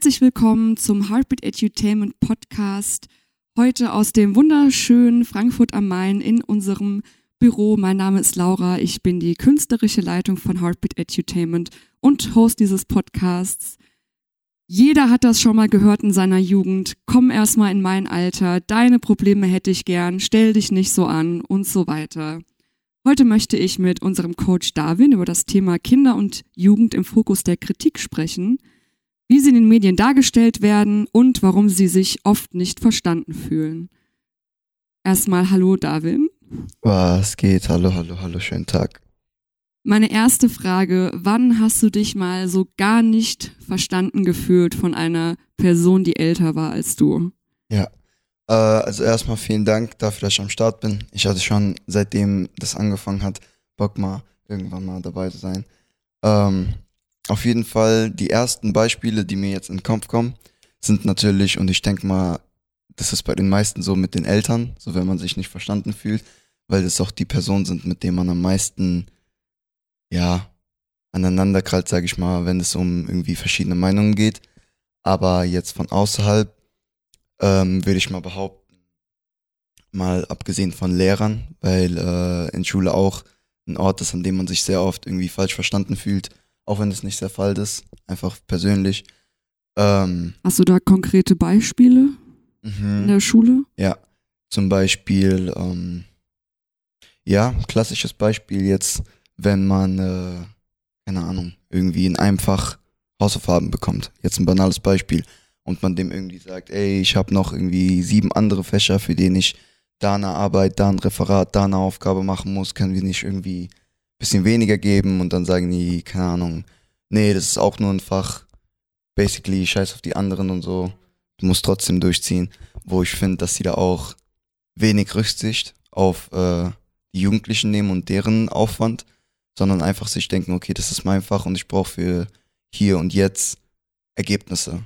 Herzlich willkommen zum Heartbeat Edutainment Podcast. Heute aus dem wunderschönen Frankfurt am Main in unserem Büro. Mein Name ist Laura. Ich bin die künstlerische Leitung von Heartbeat Edutainment und Host dieses Podcasts. Jeder hat das schon mal gehört in seiner Jugend. Komm erstmal in mein Alter. Deine Probleme hätte ich gern. Stell dich nicht so an und so weiter. Heute möchte ich mit unserem Coach Darwin über das Thema Kinder und Jugend im Fokus der Kritik sprechen wie sie in den Medien dargestellt werden und warum sie sich oft nicht verstanden fühlen. Erstmal Hallo Darwin. Was geht? Hallo, hallo, hallo, schönen Tag. Meine erste Frage, wann hast du dich mal so gar nicht verstanden gefühlt von einer Person, die älter war als du? Ja, äh, also erstmal vielen Dank dafür, dass ich am Start bin. Ich hatte schon, seitdem das angefangen hat, Bock mal irgendwann mal dabei zu sein. Ähm, auf jeden Fall, die ersten Beispiele, die mir jetzt in den Kopf kommen, sind natürlich, und ich denke mal, das ist bei den meisten so mit den Eltern, so wenn man sich nicht verstanden fühlt, weil das auch die Personen sind, mit denen man am meisten, ja, aneinander sage ich mal, wenn es um irgendwie verschiedene Meinungen geht. Aber jetzt von außerhalb ähm, würde ich mal behaupten, mal abgesehen von Lehrern, weil äh, in Schule auch ein Ort ist, an dem man sich sehr oft irgendwie falsch verstanden fühlt auch wenn das nicht der Fall ist, einfach persönlich. Ähm, Hast du da konkrete Beispiele mhm. in der Schule? Ja, zum Beispiel, ähm, ja, klassisches Beispiel jetzt, wenn man, äh, keine Ahnung, irgendwie in einem Fach Hausaufgaben bekommt. Jetzt ein banales Beispiel. Und man dem irgendwie sagt, ey, ich habe noch irgendwie sieben andere Fächer, für denen ich da eine Arbeit, da ein Referat, da eine Aufgabe machen muss, können wir nicht irgendwie bisschen weniger geben und dann sagen die, keine Ahnung, nee, das ist auch nur ein Fach, basically scheiß auf die anderen und so, du musst trotzdem durchziehen, wo ich finde, dass sie da auch wenig Rücksicht auf äh, die Jugendlichen nehmen und deren Aufwand, sondern einfach sich denken, okay, das ist mein Fach und ich brauche für hier und jetzt Ergebnisse.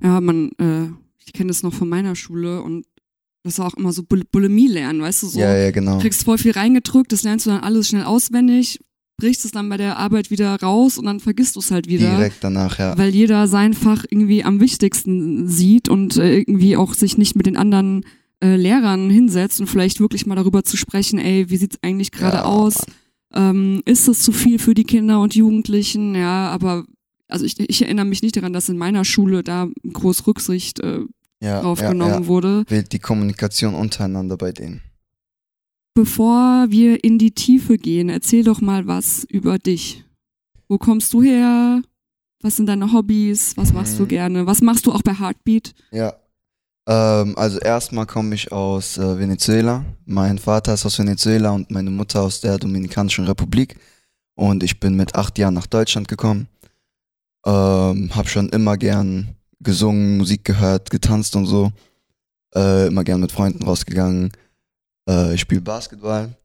Ja, man, äh, ich kenne das noch von meiner Schule und das war auch immer so Bul Bulimie lernen, weißt du, so. Ja, ja, genau. Kriegst voll viel reingedrückt, das lernst du dann alles schnell auswendig, brichst es dann bei der Arbeit wieder raus und dann vergisst du es halt wieder. Direkt danach, ja. Weil jeder sein Fach irgendwie am wichtigsten sieht und äh, irgendwie auch sich nicht mit den anderen äh, Lehrern hinsetzt und vielleicht wirklich mal darüber zu sprechen, ey, wie sieht's eigentlich gerade ja, aus? Ähm, ist das zu viel für die Kinder und Jugendlichen? Ja, aber also ich, ich erinnere mich nicht daran, dass in meiner Schule da groß Rücksicht äh, ja, drauf ja, ja. wurde. Die Kommunikation untereinander bei denen. Bevor wir in die Tiefe gehen, erzähl doch mal was über dich. Wo kommst du her? Was sind deine Hobbys? Was machst mhm. du gerne? Was machst du auch bei Heartbeat? Ja. Ähm, also erstmal komme ich aus äh, Venezuela. Mein Vater ist aus Venezuela und meine Mutter aus der Dominikanischen Republik. Und ich bin mit acht Jahren nach Deutschland gekommen. Ähm, hab schon immer gern gesungen, Musik gehört, getanzt und so. Äh, immer gern mit Freunden rausgegangen. Äh, ich spiele Basketball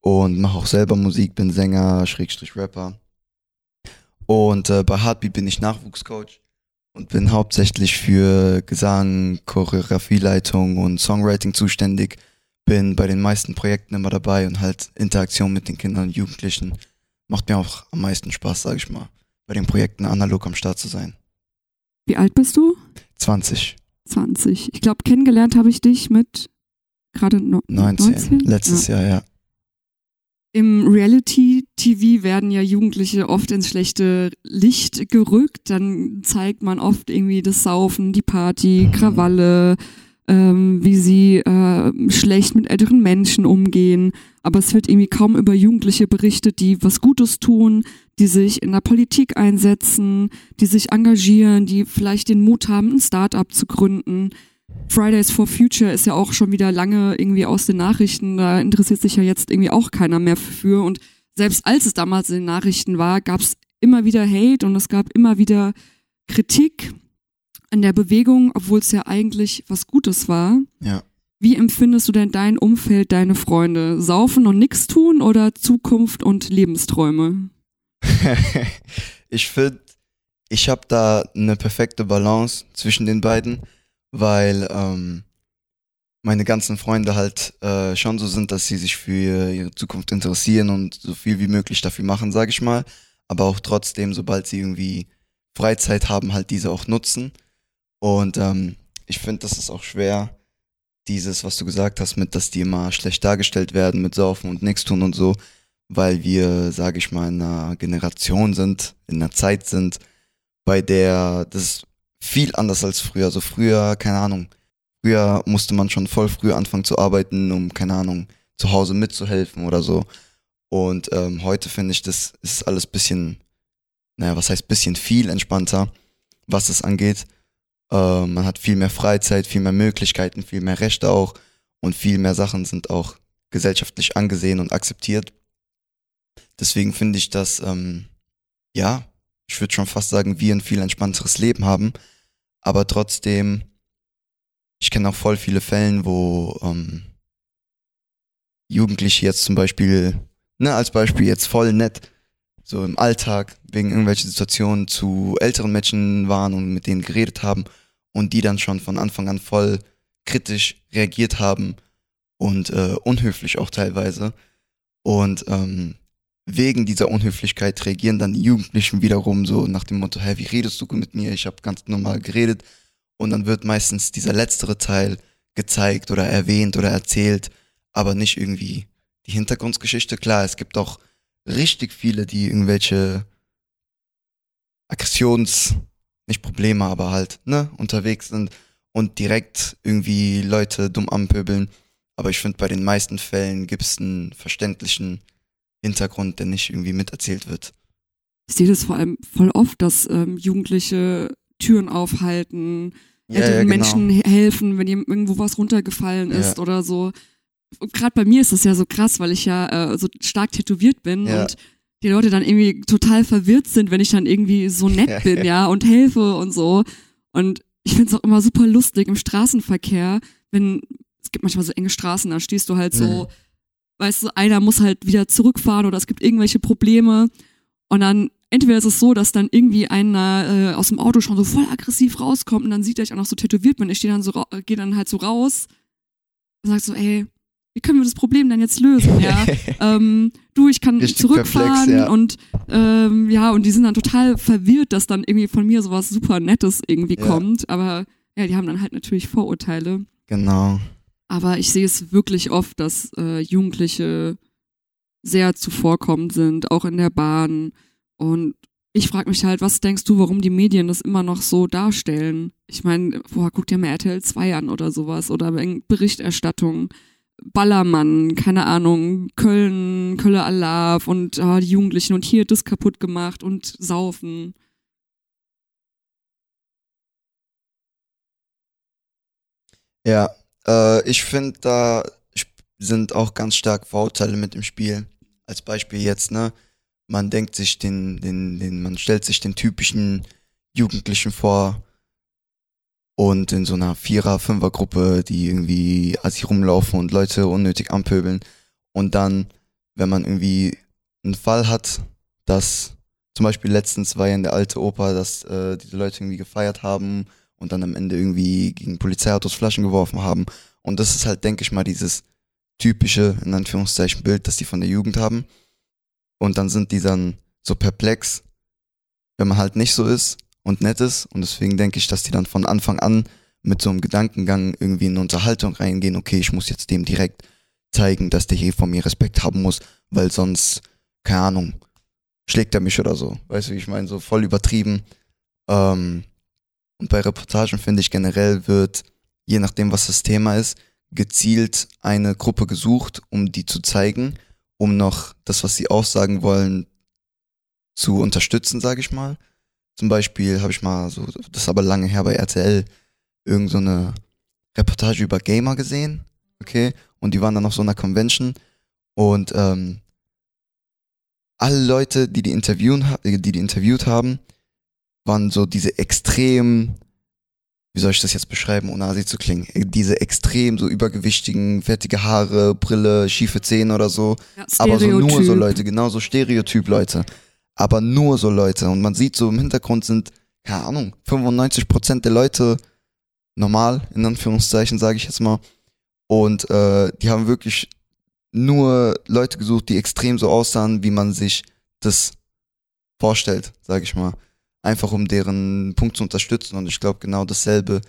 und mache auch selber Musik, bin Sänger, Schrägstrich Rapper. Und äh, bei Heartbeat bin ich Nachwuchscoach und bin hauptsächlich für Gesang, Choreografieleitung und Songwriting zuständig. Bin bei den meisten Projekten immer dabei und halt Interaktion mit den Kindern und Jugendlichen. Macht mir auch am meisten Spaß, sag ich mal, bei den Projekten analog am Start zu sein. Wie alt bist du? 20. 20. Ich glaube, kennengelernt habe ich dich mit gerade no 19. 19. Letztes ja. Jahr, ja. Im Reality-TV werden ja Jugendliche oft ins schlechte Licht gerückt. Dann zeigt man oft irgendwie das Saufen, die Party, mhm. Krawalle, ähm, wie sie äh, schlecht mit älteren Menschen umgehen. Aber es wird irgendwie kaum über Jugendliche berichtet, die was Gutes tun, die sich in der Politik einsetzen, die sich engagieren, die vielleicht den Mut haben, ein Start-up zu gründen. Fridays for Future ist ja auch schon wieder lange irgendwie aus den Nachrichten. Da interessiert sich ja jetzt irgendwie auch keiner mehr für. Und selbst als es damals in den Nachrichten war, gab es immer wieder Hate und es gab immer wieder Kritik an der Bewegung, obwohl es ja eigentlich was Gutes war. Ja. Wie empfindest du denn dein Umfeld, deine Freunde? Saufen und nichts tun oder Zukunft und Lebensträume? ich finde, ich habe da eine perfekte Balance zwischen den beiden, weil ähm, meine ganzen Freunde halt äh, schon so sind, dass sie sich für ihre Zukunft interessieren und so viel wie möglich dafür machen, sage ich mal. Aber auch trotzdem, sobald sie irgendwie Freizeit haben, halt diese auch nutzen. Und ähm, ich finde, das ist auch schwer, dieses, was du gesagt hast, mit, dass die immer schlecht dargestellt werden, mit Saufen und nichts tun und so, weil wir, sage ich mal, in einer Generation sind, in einer Zeit sind, bei der das viel anders als früher. Also früher, keine Ahnung, früher musste man schon voll früh anfangen zu arbeiten, um, keine Ahnung, zu Hause mitzuhelfen oder so. Und ähm, heute finde ich, das ist alles bisschen, naja, was heißt bisschen viel entspannter, was das angeht. Äh, man hat viel mehr Freizeit, viel mehr Möglichkeiten, viel mehr Rechte auch und viel mehr Sachen sind auch gesellschaftlich angesehen und akzeptiert. Deswegen finde ich, dass, ähm, ja, ich würde schon fast sagen, wir ein viel entspannteres Leben haben, aber trotzdem, ich kenne auch voll viele Fälle, wo ähm, Jugendliche jetzt zum Beispiel, ne, als Beispiel jetzt voll nett, so im Alltag wegen irgendwelcher Situationen zu älteren Menschen waren und mit denen geredet haben und die dann schon von Anfang an voll kritisch reagiert haben und äh, unhöflich auch teilweise. Und ähm, wegen dieser Unhöflichkeit reagieren dann die Jugendlichen wiederum so nach dem Motto, hey, wie redest du mit mir? Ich habe ganz normal geredet. Und dann wird meistens dieser letztere Teil gezeigt oder erwähnt oder erzählt, aber nicht irgendwie die Hintergrundgeschichte. Klar, es gibt auch richtig viele, die irgendwelche Aggressions, nicht Probleme, aber halt, ne, unterwegs sind und direkt irgendwie Leute dumm anpöbeln. Aber ich finde, bei den meisten Fällen gibt es einen verständlichen Hintergrund, der nicht irgendwie miterzählt wird. Ich sehe das vor allem voll oft, dass ähm, Jugendliche Türen aufhalten, Ja, ja, genau. Menschen he- helfen, wenn ihm irgendwo was runtergefallen Ja. ist oder so. Gerade bei mir ist das ja so krass, weil ich ja äh, so stark tätowiert bin Ja. und die Leute dann irgendwie total verwirrt sind, wenn ich dann irgendwie so nett Ja. bin, ja, und helfe und so. Und ich finde es auch immer super lustig im Straßenverkehr, wenn es gibt manchmal so enge Straßen, da stehst du halt so, Mhm. Weißt du, einer muss halt wieder zurückfahren oder es gibt irgendwelche Probleme und dann entweder ist es so, dass dann irgendwie einer äh, aus dem Auto schon so voll aggressiv rauskommt und dann sieht er, ich auch noch so tätowiert bin. Ich stehe dann so, gehe dann halt so raus und sag so, ey, wie können wir das Problem denn jetzt lösen? Ja, ähm, du, ich kann Richtig zurückfahren perplex, ja. und ähm, ja, und die sind dann total verwirrt, dass dann irgendwie von mir sowas super Nettes irgendwie Ja. kommt. Aber ja, die haben dann halt natürlich Vorurteile. Genau. Aber ich sehe es wirklich oft, dass äh, Jugendliche sehr zuvorkommend sind, auch in der Bahn. Und ich frage mich halt, was denkst du, warum die Medien das immer noch so darstellen? Ich meine, boah, guck dir mal RTL 2 an oder sowas oder Berichterstattung. Ballermann, keine Ahnung, Köln, Kölle Alarv und ah, die Jugendlichen und hier das kaputt gemacht und saufen. Ja, äh, ich finde, da sind auch ganz stark Vorurteile mit im Spiel. Als Beispiel jetzt, ne? Man denkt sich den, den, den, man stellt sich den typischen Jugendlichen vor und in so einer Vierer-, Fünfer-Gruppe, die irgendwie assi rumlaufen und Leute unnötig anpöbeln. Und dann, wenn man irgendwie einen Fall hat, dass zum Beispiel letztens war ja in der alte Oper, dass äh, diese Leute irgendwie gefeiert haben und dann am Ende irgendwie gegen Polizeiautos Flaschen geworfen haben. Und das ist halt, denke ich mal, dieses typische, in Anführungszeichen, Bild, das die von der Jugend haben. Und dann sind die dann so perplex, wenn man halt nicht so ist und nett ist. Und deswegen denke ich, dass die dann von Anfang an mit so einem Gedankengang irgendwie in eine Unterhaltung reingehen, okay, ich muss jetzt dem direkt zeigen, dass der hier von mir Respekt haben muss, weil sonst, keine Ahnung, schlägt er mich oder so. Weißt du, wie ich meine? So voll übertrieben. Ähm, und bei Reportagen finde ich generell wird, je nachdem, was das Thema ist, gezielt eine Gruppe gesucht, um die zu zeigen, um noch das, was sie aussagen wollen, zu unterstützen, sage ich mal. Zum Beispiel habe ich mal so, das ist aber lange her bei RTL, irgend so Reportage über Gamer gesehen, okay, und die waren dann auf so einer Convention und ähm, alle Leute, die die, interviewen, die die interviewt haben, waren so diese extrem, wie soll ich das jetzt beschreiben, ohne asi zu klingen, diese extrem so übergewichtigen, fettige Haare, Brille, schiefe Zähne oder so, Ja, aber so nur so. Leute, genau so Stereotyp-Leute. Aber nur so Leute. Und man sieht so im Hintergrund sind, keine Ahnung, 95% der Leute normal, in Anführungszeichen, sage ich jetzt mal. Und äh, die haben wirklich nur Leute gesucht, die extrem so aussahen, wie man sich das vorstellt, sage ich mal. Einfach um deren Punkt zu unterstützen. Und ich glaube, genau dasselbe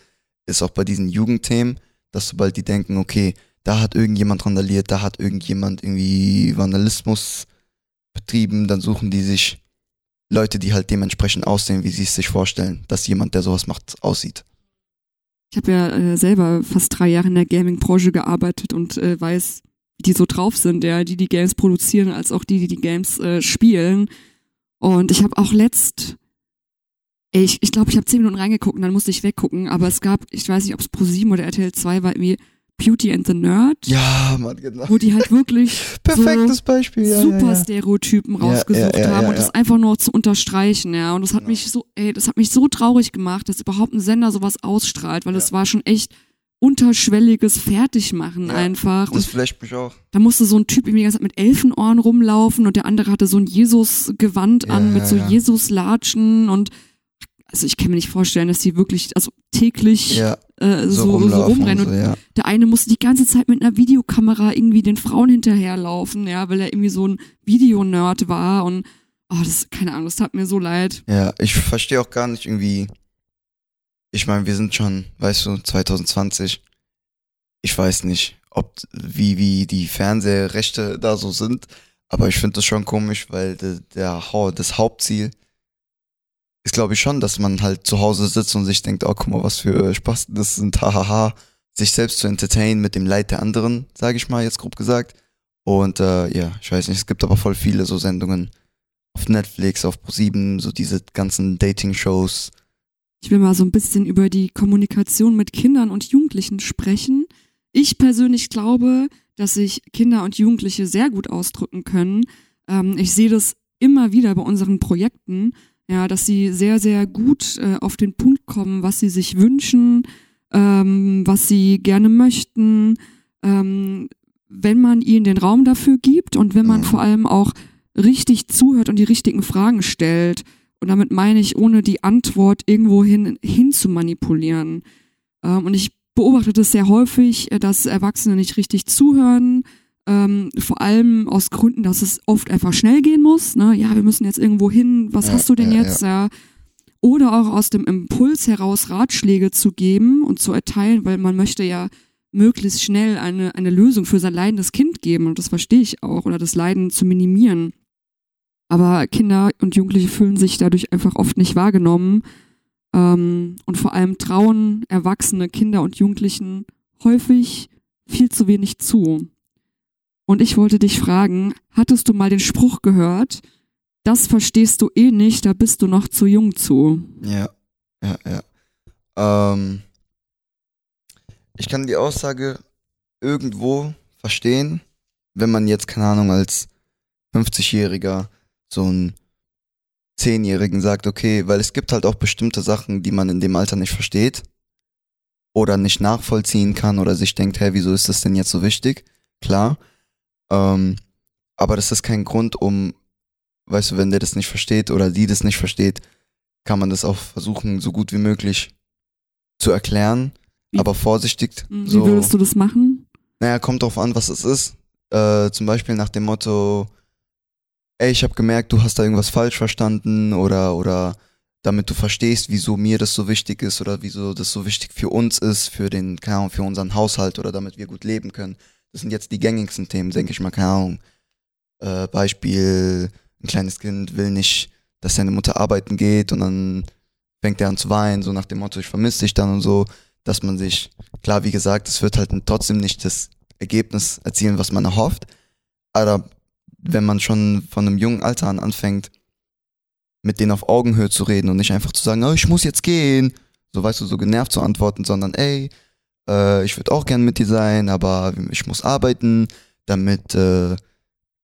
ist auch bei diesen Jugendthemen, dass sobald die denken, okay, da hat irgendjemand randaliert, da hat irgendjemand irgendwie Vandalismus betrieben, dann suchen die sich Leute, die halt dementsprechend aussehen, wie sie es sich vorstellen, dass jemand, der sowas macht, aussieht. Ich habe ja äh, selber fast drei Jahre in der Gaming-Branche gearbeitet und äh, weiß, wie die so drauf sind, ja, die die Games produzieren, als auch die, die die Games äh, spielen. Und ich habe auch letzt, ey, ich glaube, ich, ich habe zehn Minuten reingeguckt und dann musste ich weggucken, aber es gab, ich weiß nicht, ob es Pro 7 oder RTL 2 war, irgendwie Beauty and the Nerd. Ja, Mann, genau. Wo die halt wirklich Perfektes so Beispiel, ja, super ja, ja. Stereotypen rausgesucht haben und das einfach nur zu unterstreichen, ja. Und das hat Genau. mich so, ey, das hat mich so traurig gemacht, dass überhaupt ein Sender sowas ausstrahlt, weil es war schon echt unterschwelliges Fertigmachen einfach. Das Und flasht mich auch. da musste so ein Typ irgendwie die ganze Zeit mit Elfenohren rumlaufen und der andere hatte so ein Jesus-Gewand an mit so. Jesus-Latschen und also ich kann mir nicht vorstellen, dass die wirklich, also täglich Ja, äh, so, so, rumrennen. und so, ja. der eine musste die ganze Zeit mit einer Videokamera irgendwie den Frauen hinterherlaufen, ja, weil er irgendwie so ein Videonerd war und oh, das, keine Ahnung, das tat mir so leid. Ja, ich verstehe auch gar nicht irgendwie. Ich meine, wir sind schon, weißt du, 2020. Ich weiß nicht, ob wie wie die Fernsehrechte da so sind, aber ich finde das schon komisch, weil de, der Hau- das Hauptziel ist, glaube ich schon, dass man halt zu Hause sitzt und sich denkt, oh, guck mal, was für Spaß das sind, hahaha, sich selbst zu entertainen mit dem Leid der anderen, sage ich mal jetzt grob gesagt. Und äh, ja, ich weiß nicht, es gibt aber voll viele so Sendungen auf Netflix, auf ProSieben, so diese ganzen Dating-Shows. Ich will mal so ein bisschen über die Kommunikation mit Kindern und Jugendlichen sprechen. Ich persönlich glaube, dass sich Kinder und Jugendliche sehr gut ausdrücken können. Ähm, ich sehe das immer wieder bei unseren Projekten, ja, dass sie sehr, sehr gut äh, auf den Punkt kommen, was sie sich wünschen, ähm, was sie gerne möchten, ähm, wenn man ihnen den Raum dafür gibt und wenn man vor allem auch richtig zuhört und die richtigen Fragen stellt. Und damit meine ich, ohne die Antwort irgendwo hin, hin zu manipulieren. Ähm, und ich beobachte das sehr häufig, äh, dass Erwachsene nicht richtig zuhören. Ähm, vor allem aus Gründen, dass es oft einfach schnell gehen muss. Ne? Ja, wir müssen jetzt irgendwo hin. Was Ja, hast du denn ja, jetzt? Ja. Oder auch aus dem Impuls heraus Ratschläge zu geben und zu erteilen, weil man möchte ja möglichst schnell eine, eine Lösung für sein leidendes Kind geben. Und das verstehe ich auch. Oder das Leiden zu minimieren. Aber Kinder und Jugendliche fühlen sich dadurch einfach oft nicht wahrgenommen. Ähm, und vor allem trauen Erwachsene, Kinder und Jugendlichen häufig viel zu wenig zu. Und ich wollte dich fragen, hattest du mal den Spruch gehört, das verstehst du eh nicht, da bist du noch zu jung zu. Ja, ja, ja. Ähm, ich kann die Aussage irgendwo verstehen, wenn man jetzt, keine Ahnung, als 50-Jähriger so einen Zehnjährigen sagt, okay, weil es gibt halt auch bestimmte Sachen, die man in dem Alter nicht versteht oder nicht nachvollziehen kann oder sich denkt, hey, wieso ist das denn jetzt so wichtig? Klar. Ähm, aber das ist kein Grund, um, weißt du, wenn der das nicht versteht oder die das nicht versteht, kann man das auch versuchen, so gut wie möglich zu erklären, Wie- aber vorsichtig. Hm, Wie so, würdest du das machen? naja, kommt drauf an, was es ist. Äh, zum Beispiel nach dem Motto, ey, ich habe gemerkt, du hast da irgendwas falsch verstanden oder, oder damit du verstehst, wieso mir das so wichtig ist oder wieso das so wichtig für uns ist, für den, keine Ahnung, für unseren Haushalt oder damit wir gut leben können. Das sind jetzt die gängigsten Themen, denke ich mal, keine Ahnung. Äh, Beispiel, ein kleines Kind will nicht, dass seine Mutter arbeiten geht und dann fängt er an zu weinen, so nach dem Motto, ich vermisse dich dann und so, dass man sich, klar, wie gesagt, es wird halt trotzdem nicht das Ergebnis erzielen, was man erhofft, aber wenn man schon von einem jungen Alter an anfängt, mit denen auf Augenhöhe zu reden und nicht einfach zu sagen, oh, ich muss jetzt gehen, so weißt du, so genervt zu antworten, sondern ey, äh, ich würde auch gern mit dir sein, aber ich muss arbeiten, damit äh,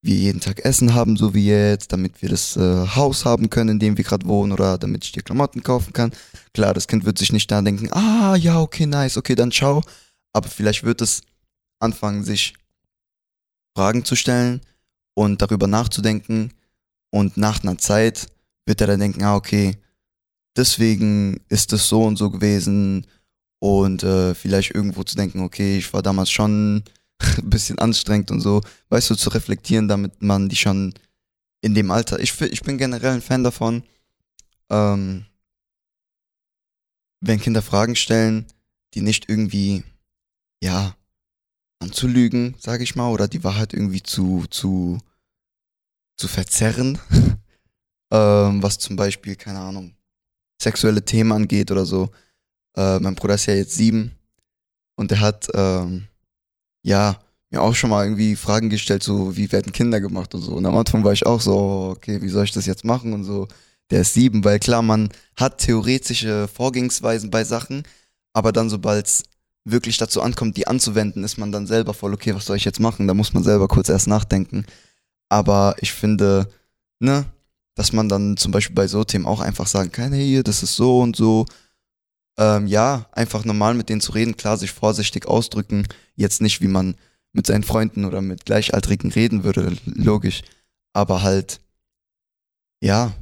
wir jeden Tag Essen haben, so wie jetzt, damit wir das äh, Haus haben können, in dem wir gerade wohnen oder damit ich dir Klamotten kaufen kann. Klar, das Kind wird sich nicht da denken, ah, ja, okay, nice, okay, dann ciao. Aber vielleicht wird es anfangen, sich Fragen zu stellen und darüber nachzudenken und nach einer Zeit wird er dann denken, ah, okay, deswegen ist es so und so gewesen und äh, vielleicht irgendwo zu denken, okay, ich war damals schon ein bisschen anstrengend und so, weißt du, zu reflektieren, damit man die schon in dem Alter, ich, ich bin generell ein Fan davon, ähm, wenn Kinder Fragen stellen, die nicht irgendwie, ja, anzulügen, sage ich mal, oder die Wahrheit irgendwie zu, zu, zu verzerren, ähm, was zum Beispiel, keine Ahnung, sexuelle Themen angeht oder so. Äh, mein Bruder ist ja jetzt sieben und er hat, ähm, ja, mir auch schon mal irgendwie Fragen gestellt, so, wie werden Kinder gemacht und so. Und am Anfang war ich auch so, okay, wie soll ich das jetzt machen und so. Der ist sieben, weil klar, man hat theoretische Vorgehensweisen bei Sachen, aber dann, sobald es wirklich dazu ankommt, die anzuwenden, ist man dann selber voll, okay, was soll ich jetzt machen? Da muss man selber kurz erst nachdenken. Aber ich finde, ne, dass man dann zum Beispiel bei so Themen auch einfach sagen kann, hey, das ist so und so. Ähm, ja, einfach normal mit denen zu reden, klar, sich vorsichtig ausdrücken, jetzt nicht, wie man mit seinen Freunden oder mit Gleichaltrigen reden würde, logisch. Aber halt, ja,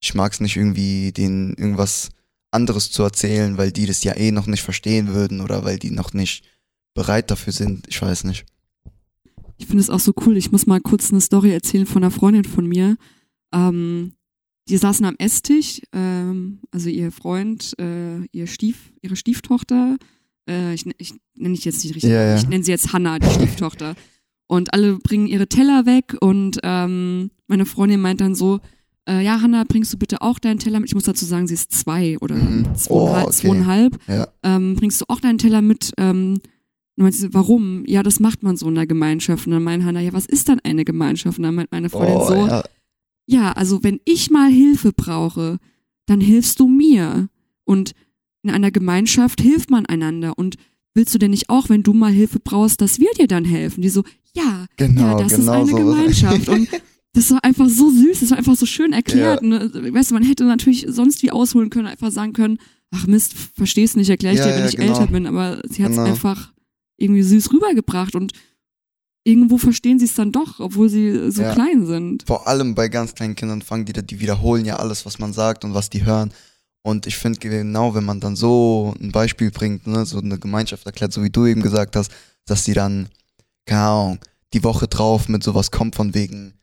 ich mag es nicht irgendwie, denen irgendwas anderes zu erzählen, weil die das ja eh noch nicht verstehen würden oder weil die noch nicht bereit dafür sind. Ich weiß nicht. Ich finde es auch so cool. Ich muss mal kurz eine Story erzählen von einer Freundin von mir. Ähm, die saßen am Esstisch, ähm, also ihr Freund, äh, ihr Stief, ihre Stieftochter. Äh, ich, ich nenne ich jetzt nicht richtig. Ja, ja. Ich nenne sie jetzt Hannah, die Stieftochter. Und alle bringen ihre Teller weg und ähm, meine Freundin meint dann so, äh, ja, Hannah, bringst du bitte auch deinen Teller mit? Ich muss dazu sagen, sie ist zwei oder Mhm. zweieinhalb. Oh, okay. zweieinhalb. Ja. Ähm, bringst du auch deinen Teller mit? Ähm, und meinte sie, warum? Ja, das macht man so in der Gemeinschaft. Und dann meint Hannah, ja, was ist dann eine Gemeinschaft? Und dann meint meine Freundin Oh, so, ja. Ja, also wenn ich mal Hilfe brauche, dann hilfst du mir. Und in einer Gemeinschaft hilft man einander. Und willst du denn nicht auch, wenn du mal Hilfe brauchst, dass wir dir dann helfen? Die so, ja, Genau, ja, das genau ist eine so. Gemeinschaft. Und das war einfach so süß, das war einfach so schön erklärt. Ne? Weißt du, man hätte natürlich sonst wie ausholen können, einfach sagen können, ach Mist, verstehst nicht, erkläre ich Ja, dir, wenn ja, ich genau. älter bin. Aber sie hat es Genau. einfach irgendwie süß rübergebracht und irgendwo verstehen sie es dann doch, obwohl sie so Ja. klein sind. Vor allem bei ganz kleinen Kindern fangen die, da- die wiederholen ja alles, was man sagt und was die hören. Und ich finde genau, wenn man dann so ein Beispiel bringt, ne, so eine Gemeinschaft erklärt, so wie du eben gesagt hast, dass die dann, keine Ahnung, die Woche drauf mit sowas kommt von wegen,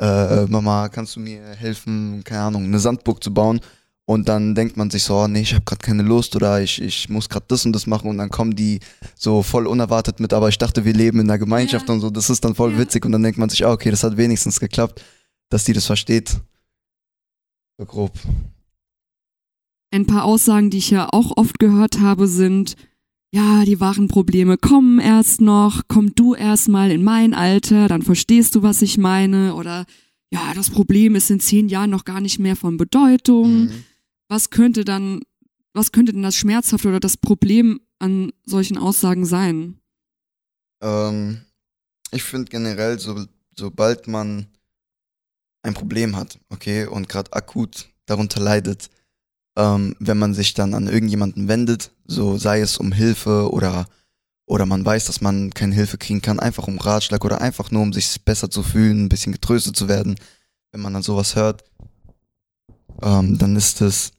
äh, Mama, kannst du mir helfen, keine Ahnung, eine Sandburg zu bauen? Und dann denkt man sich so, oh, nee, ich habe gerade keine Lust oder ich, ich muss gerade das und das machen und dann kommen die so voll unerwartet mit, aber ich dachte, wir leben in einer Gemeinschaft Ja. und so, das ist dann voll Ja. witzig und dann denkt man sich, ah, okay, das hat wenigstens geklappt, dass die das versteht. So grob. Ein paar Aussagen, die ich ja auch oft gehört habe, sind, ja, die wahren Probleme kommen erst noch, komm du erst mal in mein Alter, dann verstehst du, was ich meine, oder ja, das Problem ist in zehn Jahren noch gar nicht mehr von Bedeutung. Mhm. Was könnte dann, was könnte denn das Schmerzhafte oder das Problem an solchen Aussagen sein? Ähm, ich finde generell, so, sobald man ein Problem hat, okay, und gerade akut darunter leidet, ähm, wenn man sich dann an irgendjemanden wendet, so sei es um Hilfe oder oder man weiß, dass man keine Hilfe kriegen kann, einfach um Ratschlag oder einfach nur um sich besser zu fühlen, ein bisschen getröstet zu werden, wenn man dann sowas hört, ähm, dann ist es,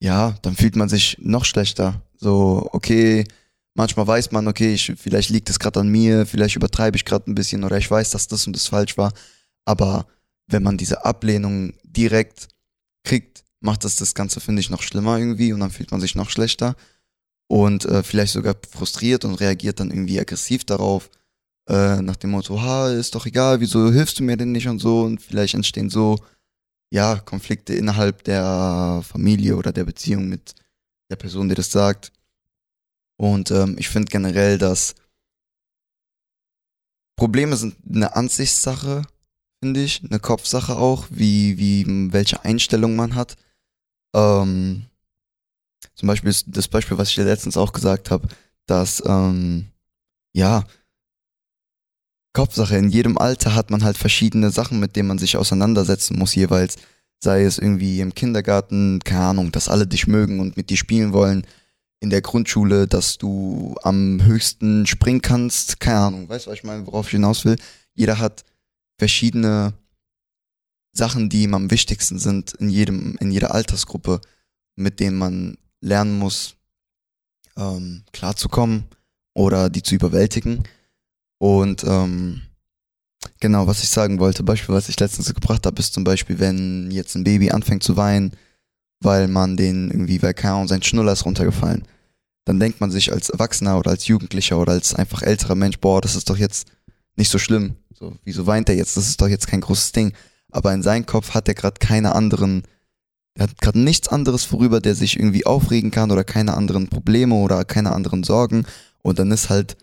ja, dann fühlt man sich noch schlechter. So, okay, manchmal weiß man, okay, ich, vielleicht liegt es gerade an mir, vielleicht übertreibe ich gerade ein bisschen oder ich weiß, dass das und das falsch war. Aber wenn man diese Ablehnung direkt kriegt, macht das das Ganze, finde ich, noch schlimmer irgendwie und dann fühlt man sich noch schlechter und äh, vielleicht sogar frustriert und reagiert dann irgendwie aggressiv darauf, äh, nach dem Motto, ha, ist doch egal, wieso hilfst du mir denn nicht und so und vielleicht entstehen so, ja, Konflikte innerhalb der Familie oder der Beziehung mit der Person, die das sagt. Und ähm, ich finde generell, dass Probleme sind eine Ansichtssache, finde ich, eine Kopfsache auch, wie, wie, welche Einstellung man hat. Ähm, zum Beispiel das Beispiel, was ich dir letztens auch gesagt habe, dass, ähm, ja, Kopfsache, in jedem Alter hat man halt verschiedene Sachen, mit denen man sich auseinandersetzen muss jeweils. Sei es irgendwie im Kindergarten, keine Ahnung, dass alle dich mögen und mit dir spielen wollen. In der Grundschule, dass du am höchsten springen kannst, keine Ahnung, weißt du, was ich meine, worauf ich hinaus will? Jeder hat verschiedene Sachen, die ihm am wichtigsten sind in jedem, in jeder Altersgruppe, mit denen man lernen muss, ähm, klarzukommen oder die zu überwältigen. Und ähm, genau, was ich sagen wollte, Beispiel, was ich letztens gebracht habe, ist zum Beispiel, wenn jetzt ein Baby anfängt zu weinen, weil man den irgendwie, weil keine Ahnung, sein Schnuller ist runtergefallen. Dann denkt man sich als Erwachsener oder als Jugendlicher oder als einfach älterer Mensch, boah, das ist doch jetzt nicht so schlimm. So, wieso weint er jetzt? Das ist doch jetzt kein großes Ding. Aber in seinem Kopf hat er gerade keine anderen, er hat gerade nichts anderes, worüber der sich irgendwie aufregen kann oder keine anderen Probleme oder keine anderen Sorgen. Und dann ist halt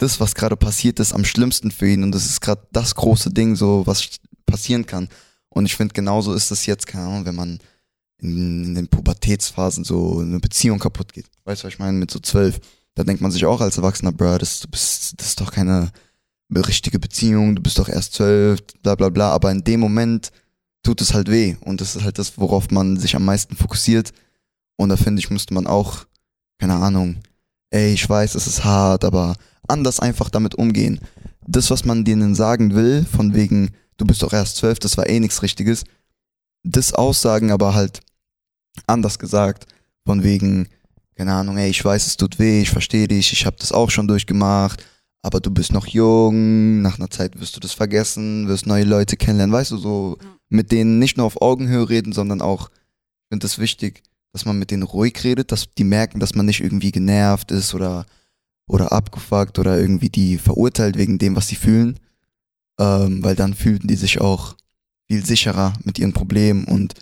das, was gerade passiert ist, am schlimmsten für ihn. Und das ist gerade das große Ding, so was passieren kann. Und ich finde, genauso ist es jetzt, keine Ahnung, wenn man in, in den Pubertätsphasen so eine Beziehung kaputt geht. Weißt du, was ich meine? Mit so zwölf. Da denkt man sich auch als Erwachsener, bro, das, das ist doch keine richtige Beziehung, du bist doch erst zwölf, bla bla bla. Aber in dem Moment tut es halt weh. Und das ist halt das, worauf man sich am meisten fokussiert. Und da finde ich, müsste man auch, keine Ahnung, ey, ich weiß, es ist hart, aber anders einfach damit umgehen. Das, was man denen sagen will, von wegen, du bist doch erst zwölf, das war eh nichts Richtiges, das Aussagen aber halt anders gesagt, von wegen, keine Ahnung, ey, ich weiß, es tut weh, ich verstehe dich, ich habe das auch schon durchgemacht, aber du bist noch jung, nach einer Zeit wirst du das vergessen, wirst neue Leute kennenlernen, weißt du, so mit denen nicht nur auf Augenhöhe reden, sondern auch, ich finde es wichtig, dass man mit denen ruhig redet, dass die merken, dass man nicht irgendwie genervt ist oder, oder abgefuckt oder irgendwie die verurteilt wegen dem, was sie fühlen, ähm, weil dann fühlen die sich auch viel sicherer mit ihren Problemen und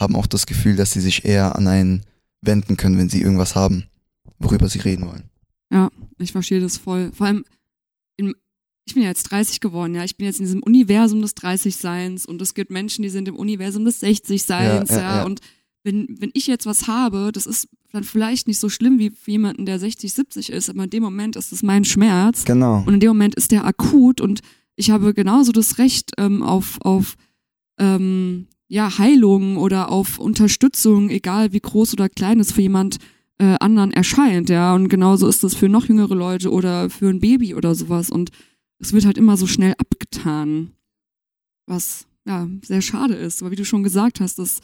haben auch das Gefühl, dass sie sich eher an einen wenden können, wenn sie irgendwas haben, worüber sie reden wollen. Ja, ich verstehe das voll. Vor allem, in, ich bin ja jetzt 30 geworden, ja. Ich bin jetzt in diesem Universum des 30-Seins und es gibt Menschen, die sind im Universum des 60-Seins, ja, ja, ja. Und wenn, wenn ich jetzt was habe, das ist dann vielleicht nicht so schlimm wie für jemanden, der 60, 70 ist, aber in dem Moment ist es mein Schmerz. Genau. Und in dem Moment ist der akut und ich habe genauso das Recht ähm, auf, auf ähm, ja, Heilung oder auf Unterstützung, egal wie groß oder klein es für jemand äh, anderen erscheint, ja. Und genauso ist das für noch jüngere Leute oder für ein Baby oder sowas. Und es wird halt immer so schnell abgetan. Was ja sehr schade ist. Aber wie du schon gesagt hast, das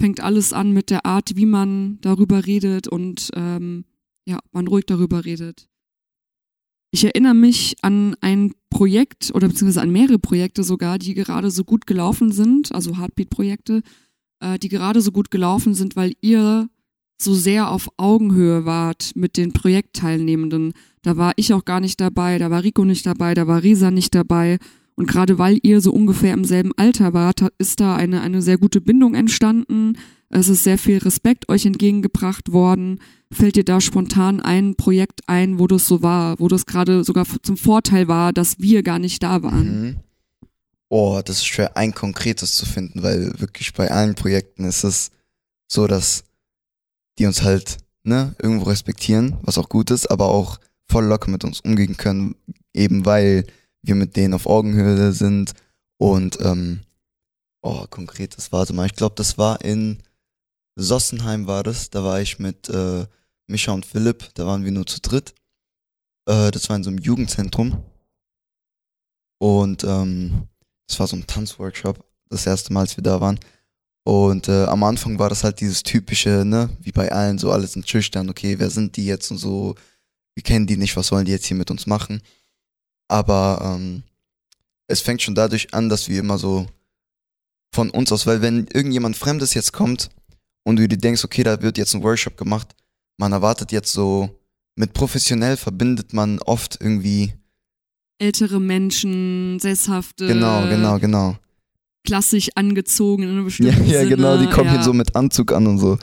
fängt alles an mit der Art, wie man darüber redet und ähm, ja, man ruhig darüber redet. Ich erinnere mich an ein Projekt oder beziehungsweise an mehrere Projekte sogar, die gerade so gut gelaufen sind, also Heartbeat-Projekte, äh, die gerade so gut gelaufen sind, weil ihr so sehr auf Augenhöhe wart mit den Projektteilnehmenden. Da war ich auch gar nicht dabei, da war Rico nicht dabei, da war Risa nicht dabei. Und gerade weil ihr so ungefähr im selben Alter wart, ist da eine, eine sehr gute Bindung entstanden. Es ist sehr viel Respekt euch entgegengebracht worden. Fällt dir da spontan ein Projekt ein, wo das so war, wo das gerade sogar zum Vorteil war, dass wir gar nicht da waren? Mhm. Oh, das ist schwer, ein konkretes zu finden, weil wirklich bei allen Projekten ist es so, dass die uns halt ne, irgendwo respektieren, was auch gut ist, aber auch voll locker mit uns umgehen können, eben weil wir mit denen auf Augenhöhe sind und ähm, oh, konkretes, warte mal, ich glaube, das war in Sossenheim war das, da war ich mit äh, Micha und Philipp, da waren wir nur zu dritt. Äh, das war in so einem Jugendzentrum. Und ähm, das war so ein Tanzworkshop, das erste Mal, als wir da waren. Und äh, am Anfang war das halt dieses typische, ne, wie bei allen, so alles sind schüchtern, okay, wer sind die jetzt und so, wir kennen die nicht, was wollen die jetzt hier mit uns machen? Aber ähm, es fängt schon dadurch an, dass wir immer so von uns aus, weil wenn irgendjemand Fremdes jetzt kommt und du dir denkst, okay, da wird jetzt ein Workshop gemacht, man erwartet jetzt so, mit professionell verbindet man oft irgendwie ältere Menschen, sesshafte. Genau, genau, genau. Klassisch angezogen in einem bestimmten Ja, ja Sinne. genau, die kommen ja. hier so mit Anzug an und so.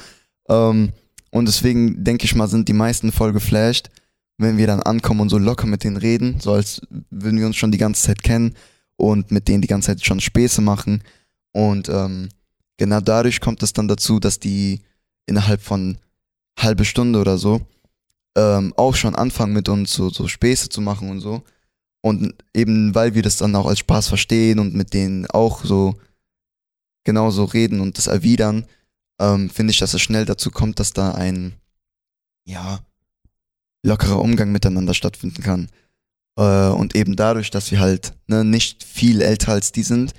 Ähm, und deswegen denke ich mal, sind die meisten voll geflasht, wenn wir dann ankommen und so locker mit denen reden, so als würden wir uns schon die ganze Zeit kennen und mit denen die ganze Zeit schon Späße machen. Und ähm, genau dadurch kommt es dann dazu, dass die innerhalb von halbe Stunde oder so ähm, auch schon anfangen mit uns so, so Späße zu machen und so. Und eben weil wir das dann auch als Spaß verstehen und mit denen auch so genauso reden und das erwidern, ähm, finde ich, dass es schnell dazu kommt, dass da ein ja lockerer Umgang miteinander stattfinden kann. Äh, und eben dadurch, dass wir halt ne, nicht viel älter als die sind,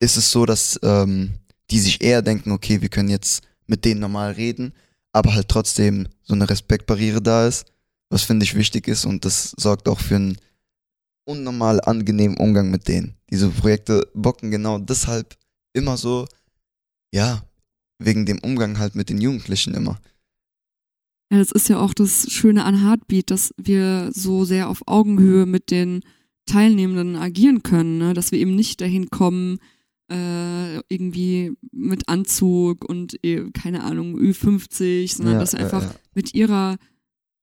ist es so, dass ähm, die sich eher denken, okay, wir können jetzt mit denen normal reden, aber halt trotzdem so eine Respektbarriere da ist, was finde ich wichtig ist und das sorgt auch für ein unnormal angenehmen Umgang mit denen. Diese Projekte bocken genau deshalb immer so, ja, wegen dem Umgang halt mit den Jugendlichen immer. Ja, das ist ja auch das Schöne an Heartbeat, dass wir so sehr auf Augenhöhe mit den Teilnehmenden agieren können, ne? dass wir eben nicht dahin kommen, äh, irgendwie mit Anzug und eh, keine Ahnung, Ü50, sondern Ja, dass wir ja, einfach ja. mit ihrer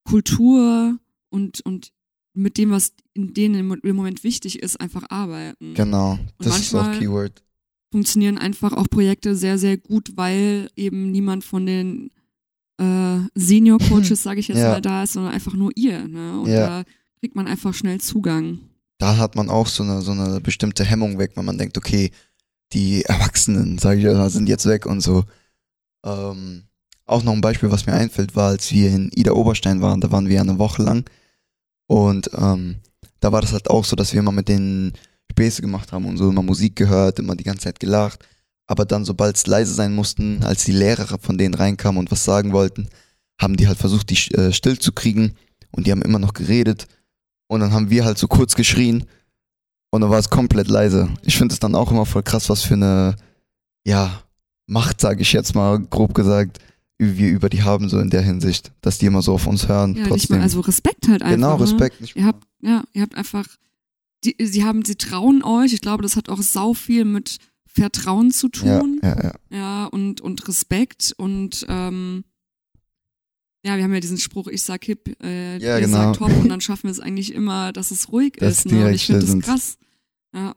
Kultur und, und mit dem, was in denen im- Moment wichtig ist, einfach arbeiten. Genau, das ist auch Keyword. Funktionieren einfach auch Projekte sehr, sehr gut, weil eben niemand von den äh, Senior-Coaches, sage ich jetzt Ja. mal, da ist, sondern einfach nur ihr. Ne? Und Ja. da kriegt man einfach schnell Zugang. Da hat man auch so eine, so eine bestimmte Hemmung weg, wenn man denkt, okay, die Erwachsenen, sage ich ja, sind jetzt weg und so. Ähm, auch noch ein Beispiel, was mir einfällt, war, als wir in Ida Oberstein waren, da waren wir eine Woche lang und ähm, da war das halt auch so, dass wir immer mit denen Späße gemacht haben und so immer Musik gehört, immer die ganze Zeit gelacht. Aber dann, sobald es leise sein mussten, als die Lehrer von denen reinkamen und was sagen wollten, haben die halt versucht, die äh, still zu kriegen und die haben immer noch geredet. Und dann haben wir halt so kurz geschrien und dann war es komplett leise. Ich finde es dann auch immer voll krass, was für eine, ja, Macht, sage ich jetzt mal, grob gesagt, wir über die haben, so in der Hinsicht, dass die immer so auf uns hören. Ja, trotzdem. mal, also Respekt halt einfach. genau, Ne? Respekt. Nicht Ihr habt, ja, ihr habt einfach, die, sie haben, sie trauen euch. Ich glaube, das hat auch sau viel mit Vertrauen zu ja, tun. ja, ja. Ja, und, und Respekt und ähm, ja, wir haben ja diesen Spruch, ich sag hip, äh, Ja, ihr genau. sagt top und dann schaffen wir es eigentlich immer, dass es ruhig Dass ist. Ne? Und ich finde das krass. Ja.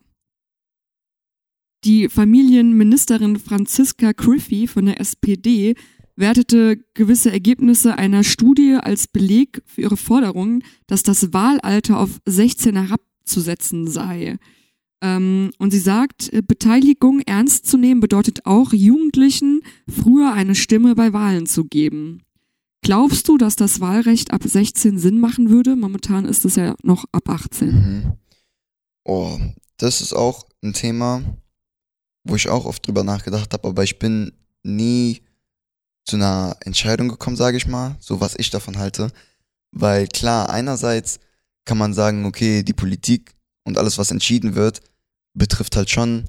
Die Familienministerin Franziska Griffey von der SPD wertete gewisse Ergebnisse einer Studie als Beleg für ihre Forderung, dass das Wahlalter auf 16 herabzusetzen sei. Ähm, und sie sagt, äh, Beteiligung ernst zu nehmen bedeutet auch, Jugendlichen früher eine Stimme bei Wahlen zu geben. Glaubst du, dass das Wahlrecht ab 16 Sinn machen würde? Momentan ist es ja noch ab 18. Mhm. Oh, das ist auch ein Thema, wo ich auch oft drüber nachgedacht habe, aber ich bin nie zu einer Entscheidung gekommen, sage ich mal, so was ich davon halte. Weil klar, einerseits kann man sagen, okay, die Politik und alles, was entschieden wird, betrifft halt schon,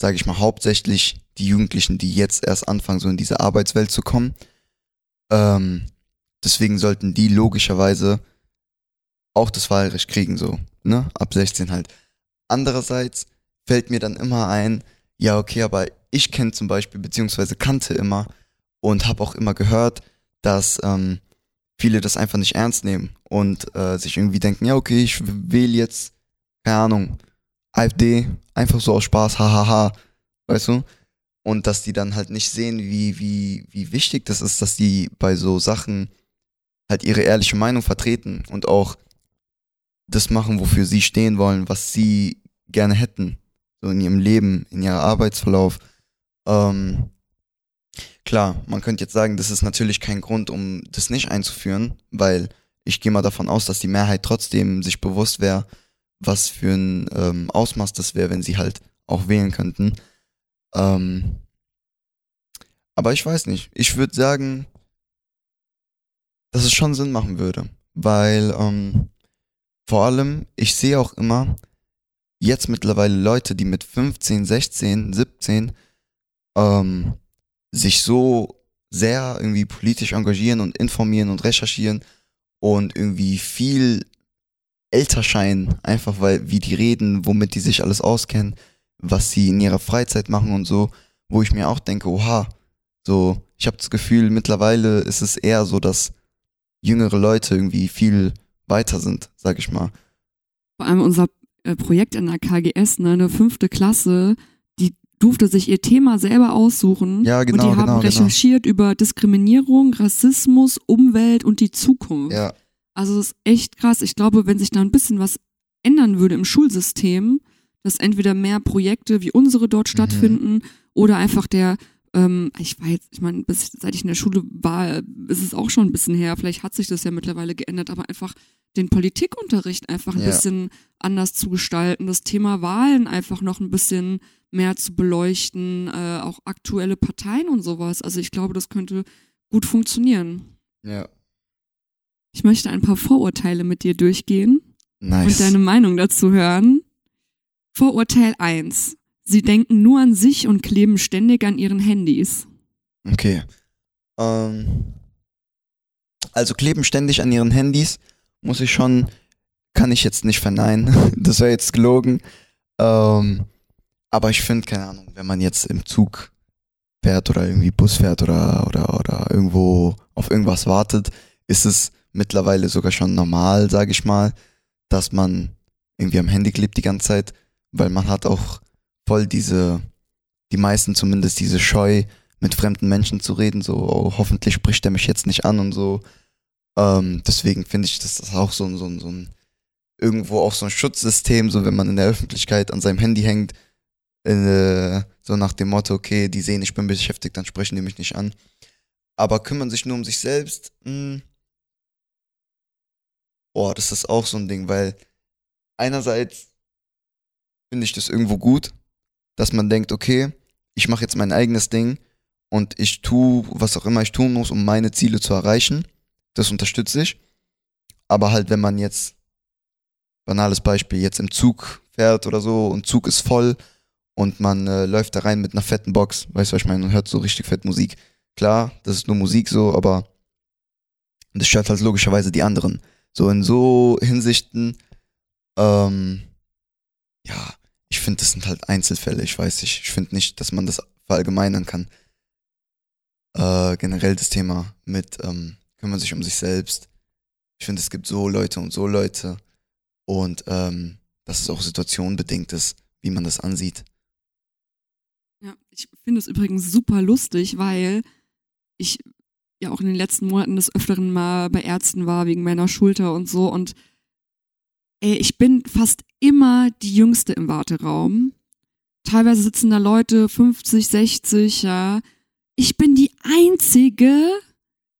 sage ich mal, hauptsächlich die Jugendlichen, die jetzt erst anfangen, so in diese Arbeitswelt zu kommen. Ähm, deswegen sollten die logischerweise auch das Wahlrecht kriegen, so, ne? Ab 16 halt. Andererseits fällt mir dann immer ein, ja, okay, aber ich kenne zum Beispiel, beziehungsweise kannte immer und habe auch immer gehört, dass ähm, viele das einfach nicht ernst nehmen und äh, sich irgendwie denken, ja, okay, ich wähle jetzt, keine Ahnung, AfD, einfach so aus Spaß, hahaha, weißt du? Und dass die dann halt nicht sehen, wie, wie, wie wichtig das ist, dass die bei so Sachen halt ihre ehrliche Meinung vertreten und auch das machen, wofür sie stehen wollen, was sie gerne hätten, so in ihrem Leben, in ihrem Arbeitsverlauf. Ähm, klar, man könnte jetzt sagen, das ist natürlich kein Grund, um das nicht einzuführen, weil ich gehe mal davon aus, dass die Mehrheit trotzdem sich bewusst wäre, was für ein ähm, Ausmaß das wäre, wenn sie halt auch wählen könnten. Ähm, aber ich weiß nicht. Ich würde sagen, dass es schon Sinn machen würde, weil ähm, vor allem, ich sehe auch immer jetzt mittlerweile Leute, die mit 15, 16, 17 ähm, sich so sehr irgendwie politisch engagieren und informieren und recherchieren und irgendwie viel älter scheinen, einfach weil wie die reden, womit die sich alles auskennen, was sie in ihrer Freizeit machen und so, wo ich mir auch denke, oha, so, ich habe das Gefühl, mittlerweile ist es eher so, dass jüngere Leute irgendwie viel weiter sind, sag ich mal. Vor allem unser äh, Projekt in der KGS, ne, eine fünfte Klasse, die durfte sich ihr Thema selber aussuchen. Ja, genau, Und die haben genau, genau. recherchiert über Diskriminierung, Rassismus, Umwelt und die Zukunft. Ja, Also das ist echt krass. Ich glaube, wenn sich da ein bisschen was ändern würde im Schulsystem, dass entweder mehr Projekte wie unsere dort Mhm. stattfinden oder einfach der, ähm, ich weiß, ich meine, bis seit ich in der Schule war, ist es auch schon ein bisschen her. Vielleicht hat sich das ja mittlerweile geändert, aber einfach den Politikunterricht einfach ein Ja. bisschen anders zu gestalten, das Thema Wahlen einfach noch ein bisschen mehr zu beleuchten, äh, auch aktuelle Parteien und sowas. Also ich glaube, das könnte gut funktionieren. ja. Ich möchte ein paar Vorurteile mit dir durchgehen. Nice. und deine Meinung dazu hören. Vorurteil 1. Sie denken nur an sich und kleben ständig an ihren Handys. Okay. Ähm, also kleben ständig an ihren Handys, muss ich schon, kann ich jetzt nicht verneinen. das wäre jetzt gelogen. Ähm, aber ich finde, keine Ahnung, wenn man jetzt im Zug fährt oder irgendwie Bus fährt oder, oder, oder irgendwo auf irgendwas wartet, ist es mittlerweile sogar schon normal, sage ich mal, dass man irgendwie am Handy klebt die ganze Zeit, weil man hat auch voll diese, die meisten zumindest diese Scheu, mit fremden Menschen zu reden, so oh, hoffentlich spricht er mich jetzt nicht an und so. Ähm, deswegen finde ich, dass das auch so, ein- so, ein- so ein irgendwo auch so ein Schutzsystem, so wenn man in der Öffentlichkeit an seinem Handy hängt, äh, so nach dem Motto, okay, die sehen, ich bin beschäftigt, dann sprechen die mich nicht an. Aber kümmern sich nur um sich selbst, mh, boah, das ist auch so ein Ding, weil einerseits finde ich das irgendwo gut, dass man denkt, okay, ich mache jetzt mein eigenes Ding und ich tue, was auch immer ich tun muss, um meine Ziele zu erreichen. Das unterstütze ich. Aber halt, wenn man jetzt, banales Beispiel, jetzt im Zug fährt oder so und Zug ist voll und man äh, läuft da rein mit einer fetten Box, weißt du, was ich meine, und hört so richtig fett Musik. Klar, das ist nur Musik so, aber das stört halt logischerweise die anderen. So in so Hinsichten, ähm, ja, ich finde, das sind halt Einzelfälle. Ich weiß nicht, ich finde nicht, dass man das verallgemeinern kann. Äh, generell das Thema mit ähm, kümmern sich um sich selbst. Ich finde, es gibt so Leute und so Leute und ähm, dass es auch situationenbedingt ist, wie man das ansieht. Ja, ich finde es übrigens super lustig, weil ich ja auch in den letzten Monaten des Öfteren mal bei Ärzten war wegen meiner Schulter und so und ey, ich bin fast immer die Jüngste im Warteraum. Teilweise sitzen da Leute 50, 60, ja. Ich bin die Einzige,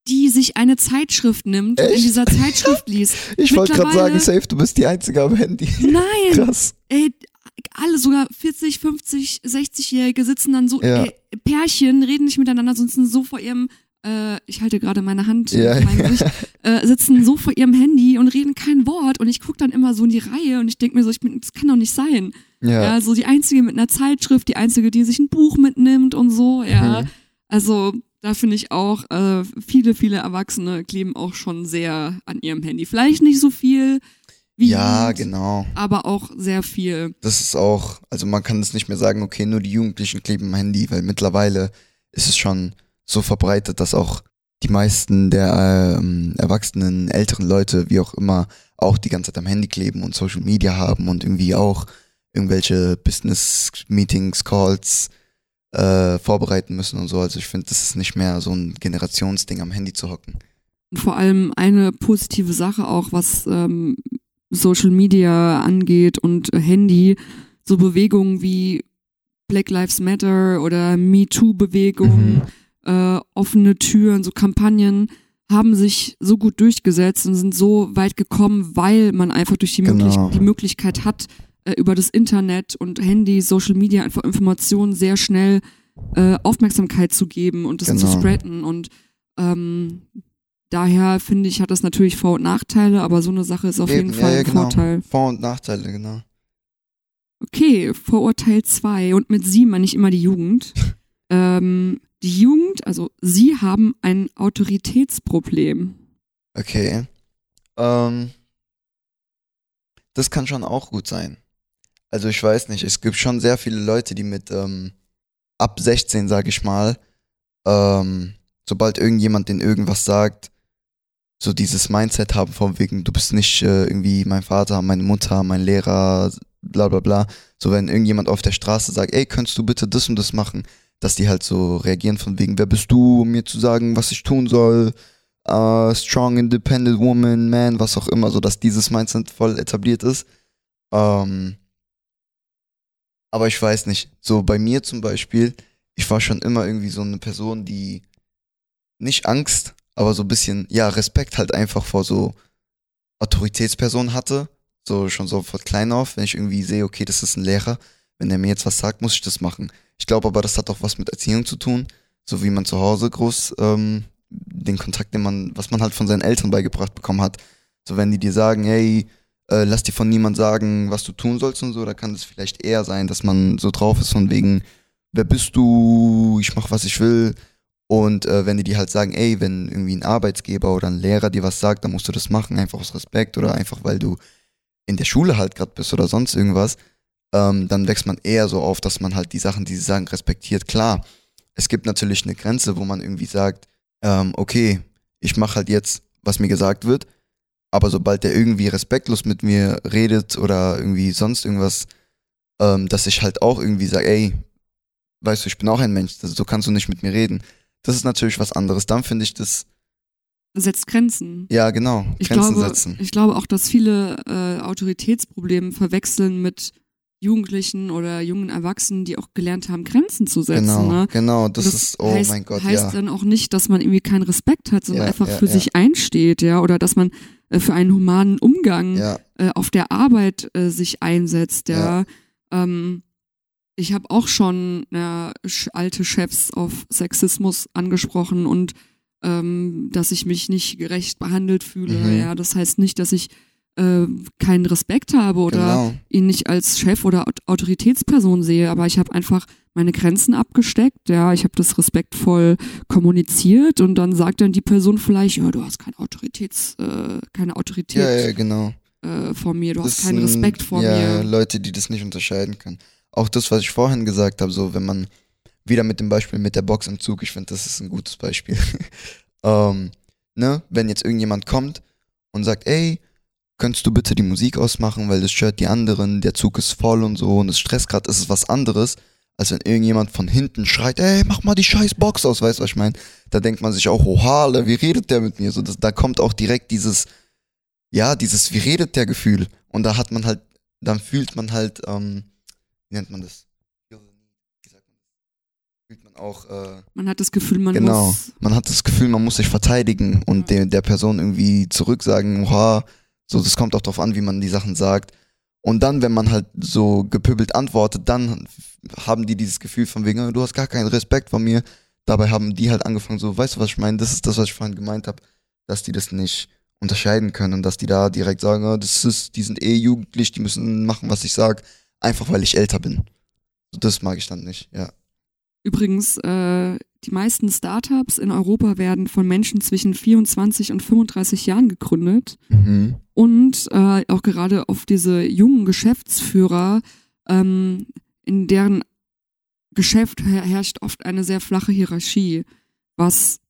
die sich eine Zeitschrift nimmt und in Echt? dieser Zeitschrift liest. Ich wollte gerade sagen, safe, du bist die Einzige am Handy. Nein, Krass. ey, alle sogar 40, 50, 60-Jährige sitzen dann so, Ja. ey, Pärchen reden nicht miteinander, sitzen so vor ihrem, äh, ich halte gerade meine Hand Ja. auf mein Gesicht, äh, sitzen so vor ihrem Handy und reden kein Wort und ich gucke dann immer so in die Reihe und ich denke mir so, ich bin, das kann doch nicht sein. Ja. Ja. so die Einzige mit einer Zeitschrift, die Einzige, die sich ein Buch mitnimmt und so, ja. Mhm. Also da finde ich auch, äh, viele, viele Erwachsene kleben auch schon sehr an ihrem Handy. Vielleicht nicht so viel wie Ja, Jugend, genau. aber auch sehr viel. Das ist auch, also man kann es nicht mehr sagen, okay, nur die Jugendlichen kleben am Handy, weil mittlerweile ist es schon so verbreitet, dass auch die meisten der ähm, erwachsenen, älteren Leute, wie auch immer, auch die ganze Zeit am Handy kleben und Social Media haben und irgendwie auch irgendwelche Business-Meetings, Calls äh, vorbereiten müssen und so. Also ich finde, das ist nicht mehr so ein Generationsding am Handy zu hocken. Und vor allem eine positive Sache auch, was ähm, Social Media angeht und Handy, so Bewegungen wie Black Lives Matter oder MeToo-Bewegungen, äh, offene Türen, so Kampagnen haben sich so gut durchgesetzt und sind so weit gekommen, weil man einfach durch die, Genau. möglich die Möglichkeit hat, äh, über das Internet und Handy, Social Media einfach Informationen sehr schnell äh, Aufmerksamkeit zu geben und das zu Genau. spreaden. Und ähm, daher finde ich, hat das natürlich Vor- und Nachteile, aber so eine Sache ist auf Eben, jeden ja, Fall ja, ein genau. Vorteil. Vor- und Nachteile, genau. Okay, Vorurteil 2 und mit sie meine ich immer die Jugend. ähm, die Jugend, also sie haben ein Autoritätsproblem. Okay. Ähm, das kann schon auch gut sein. Also ich weiß nicht, es gibt schon sehr viele Leute, die mit ähm, ab 16, sag ich mal, ähm, sobald irgendjemand denen irgendwas sagt, so dieses Mindset haben von wegen, du bist nicht äh, irgendwie mein Vater, meine Mutter, mein Lehrer, bla bla bla. So wenn irgendjemand auf der Straße sagt, ey, könntest du bitte das und das machen, dass die halt so reagieren von wegen, wer bist du, um mir zu sagen, was ich tun soll, äh, strong, independent woman, man, was auch immer, so dass dieses Mindset voll etabliert ist. Ähm, aber ich weiß nicht, so bei mir zum Beispiel, ich war schon immer irgendwie so eine Person, die nicht Angst, aber so ein bisschen, ja, Respekt halt einfach vor so Autoritätspersonen hatte. So schon so von klein auf, wenn ich irgendwie sehe, okay, das ist ein Lehrer, wenn er mir jetzt was sagt, muss ich das machen. Ich glaube aber, das hat auch was mit Erziehung zu tun, so wie man zu Hause groß ähm, den Kontakt, den man, was man halt von seinen Eltern beigebracht bekommen hat. So wenn die dir sagen, hey, äh, lass dir von niemand sagen, was du tun sollst und so, da kann es vielleicht eher sein, dass man so drauf ist von wegen, wer bist du, ich mach was ich will. Und äh, wenn die dir halt sagen, ey, wenn irgendwie ein Arbeitsgeber oder ein Lehrer dir was sagt, dann musst du das machen, einfach aus Respekt oder einfach weil du in der Schule halt gerade bist oder sonst irgendwas, ähm, dann wächst man eher so auf, dass man halt die Sachen, die sie sagen, respektiert. Klar, es gibt natürlich eine Grenze, wo man irgendwie sagt, ähm, okay, ich mache halt jetzt, was mir gesagt wird, aber sobald der irgendwie respektlos mit mir redet oder irgendwie sonst irgendwas, ähm, dass ich halt auch irgendwie sage, ey, weißt du, ich bin auch ein Mensch, so kannst du nicht mit mir reden. Das ist natürlich was anderes. Dann finde ich das. Setzt Grenzen. Ja, genau. Ich Grenzen glaube, setzen. ich glaube auch, dass viele äh, Autoritätsprobleme verwechseln mit Jugendlichen oder jungen Erwachsenen, die auch gelernt haben, Grenzen zu setzen. Genau, ne? genau. Das, das ist, oh heißt, mein Gott, heißt ja. dann auch nicht, dass man irgendwie keinen Respekt hat, sondern Ja, einfach ja, für sich einsteht, ja, oder dass man äh, für einen humanen Umgang äh, auf der Arbeit äh, sich einsetzt, ja. Ähm, ich habe auch schon sch- alte Chefs auf Sexismus angesprochen und ähm, dass ich mich nicht gerecht behandelt fühle. Mhm. Ja, das heißt nicht, dass ich äh, keinen Respekt habe oder genau. ihn nicht als Chef oder Aut- Autoritätsperson sehe, aber ich habe einfach meine Grenzen abgesteckt, ja, ich habe das respektvoll kommuniziert und dann sagt dann die Person vielleicht, ja, du hast keine Autoritäts, äh, keine Autorität Ja, ja, genau. äh, vor mir, du hast Das keinen sind, Respekt vor ja, mir. Leute, die das nicht unterscheiden können. Auch das, was ich vorhin gesagt habe, so wenn man wieder mit dem Beispiel mit der Box im Zug, ich finde, das ist ein gutes Beispiel. ähm, ne, wenn jetzt irgendjemand kommt und sagt, ey, könntest du bitte die Musik ausmachen, weil das stört die anderen, der Zug ist voll und so und es stresst gerade, ist es was anderes, als wenn irgendjemand von hinten schreit, ey, mach mal die scheiß Box aus, weißt du, was ich meine? Da denkt man sich auch, oha, wie redet der mit mir? So, das, da kommt auch direkt dieses, ja, dieses, wie redet der Gefühl? Und da hat man halt, dann fühlt man halt, ähm, wie nennt man das? Das? Fühlt man auch, äh, Man hat das Gefühl, man Genau. muss man hat das Gefühl, man muss sich verteidigen und der, der Person irgendwie zurücksagen, oha, so, das kommt auch drauf an, wie man die Sachen sagt. Und dann, wenn man halt so gepöbelt antwortet, dann haben die dieses Gefühl von wegen, "Oh, du hast gar keinen Respekt vor mir. Dabei haben die halt angefangen, so, weißt du, was ich meine? Das ist das, was ich vorhin gemeint habe, dass die das nicht unterscheiden können und dass die da direkt sagen, "Oh, das ist, die sind eh jugendlich, die müssen machen, was ich sag, einfach weil ich älter bin. Das mag ich dann nicht, ja. Übrigens, äh, die meisten Startups in Europa werden von Menschen zwischen 24 und 35 Jahren gegründet. Mhm. Und äh, auch gerade auf diese jungen Geschäftsführer, ähm, in deren Geschäft her herrscht oft eine sehr flache Hierarchie, was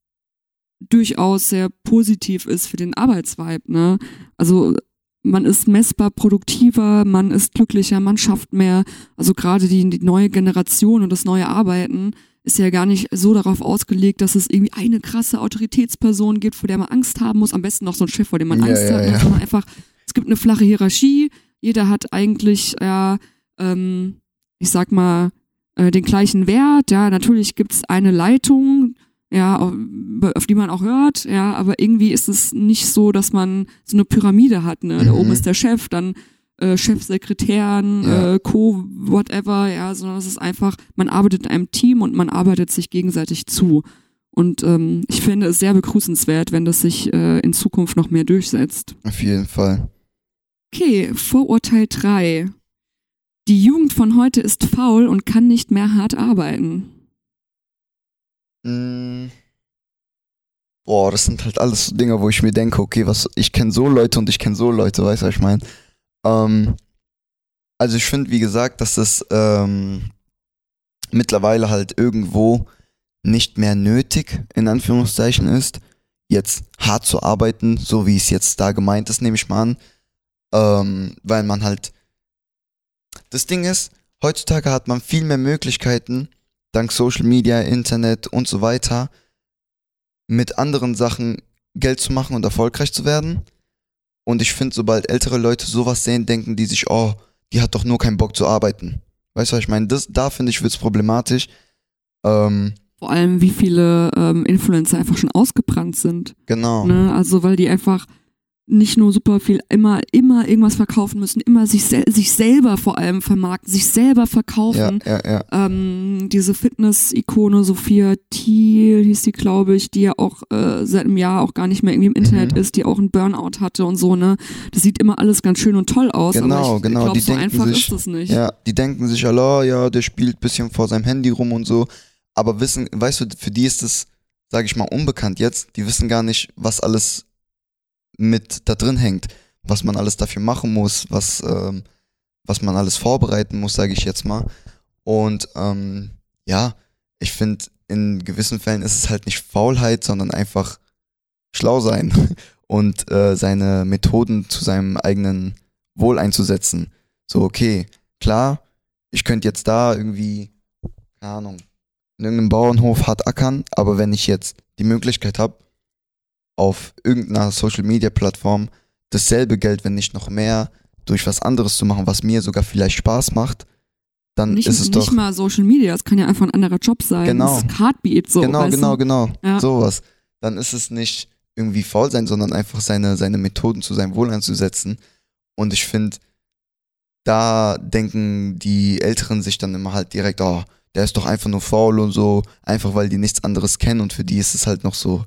durchaus sehr positiv ist für den Arbeitsvibe. Ne? Also man ist messbar produktiver, man ist glücklicher, man schafft mehr. Also gerade die, die neue Generation und das neue Arbeiten ist ja gar nicht so darauf ausgelegt, dass es irgendwie eine krasse Autoritätsperson gibt, vor der man Angst haben muss. Am besten noch so ein Chef, vor dem man Ja, Angst ja, hat, ja. sondern einfach, es gibt eine flache Hierarchie. Jeder hat eigentlich, ja, ähm, ich sag mal, äh, den gleichen Wert. Ja, natürlich gibt's eine Leitung, ja, auf, auf die man auch hört, ja, aber irgendwie ist es nicht so, dass man so eine Pyramide hat, ne? Da Mhm. oben ist der Chef, dann äh, Chefsekretären, Ja. äh, Co, whatever, ja, sondern es ist einfach, man arbeitet in einem Team und man arbeitet sich gegenseitig zu. Und ähm, ich finde es sehr begrüßenswert, wenn das sich äh, in Zukunft noch mehr durchsetzt. Auf jeden Fall. Okay, Vorurteil 3. Die Jugend von heute ist faul und kann nicht mehr hart arbeiten. Mm. Boah, das sind halt alles so Dinge, wo ich mir denke, okay, was, ich kenne so Leute und ich kenne so Leute, weißt du, was ich meine? Ähm, also ich finde, wie gesagt, dass das ähm, mittlerweile halt irgendwo nicht mehr nötig, in Anführungszeichen ist, jetzt hart zu arbeiten, so wie es jetzt da gemeint ist, nehme ich mal an. Ähm, weil man halt. Das Ding ist, heutzutage hat man viel mehr Möglichkeiten, dank Social Media, Internet und so weiter, mit anderen Sachen Geld zu machen und erfolgreich zu werden. Und ich finde, sobald ältere Leute sowas sehen, denken die sich, oh, die hat doch nur keinen Bock zu arbeiten. Weißt du, was ich meine? Das, da finde ich, wird es problematisch. Ähm, Vor allem, wie viele ähm, Influencer einfach schon ausgebrannt sind. genau. Ne? Also, weil die einfach nicht nur super viel, immer, immer irgendwas verkaufen müssen, immer sich, sel sich selber vor allem vermarkten, sich selber verkaufen. Ja, ja, ja. Ähm, diese Fitness-Ikone Sophia Thiel hieß die, glaube ich, die ja auch äh, seit einem Jahr auch gar nicht mehr irgendwie im Internet Mhm. ist, die auch einen Burnout hatte und so, ne? Das sieht immer alles ganz schön und toll aus, Genau, aber ich genau, glaube, die so denken einfach sich- ist es nicht. Ja, die denken sich alle, oh, ja, der spielt bisschen vor seinem Handy rum und so. Aber wissen, weißt du, für die ist es, sage ich mal, unbekannt jetzt. Die wissen gar nicht, was alles mit da drin hängt, was man alles dafür machen muss, was, ähm, was man alles vorbereiten muss, sage ich jetzt mal. Und ähm, ja, ich finde, in gewissen Fällen ist es halt nicht Faulheit, sondern einfach schlau sein und äh, seine Methoden zu seinem eigenen Wohl einzusetzen. So, okay, klar, ich könnte jetzt da irgendwie, keine Ahnung, in irgendeinem Bauernhof hart ackern, aber wenn ich jetzt die Möglichkeit habe, auf irgendeiner Social Media Plattform dasselbe Geld, wenn nicht noch mehr, durch was anderes zu machen, was mir sogar vielleicht Spaß macht, dann Nicht, ist es nicht doch. mal Social Media, es kann ja einfach ein anderer Job sein. Genau. Das ist Heartbeat, so. genau, genau, du? genau. Ja. Sowas. Dann ist es nicht irgendwie faul sein, sondern einfach seine, seine Methoden zu seinem Wohl einzusetzen. Und ich finde, da denken die Älteren sich dann immer halt direkt, oh, der ist doch einfach nur faul und so, einfach weil die nichts anderes kennen und für die ist es halt noch so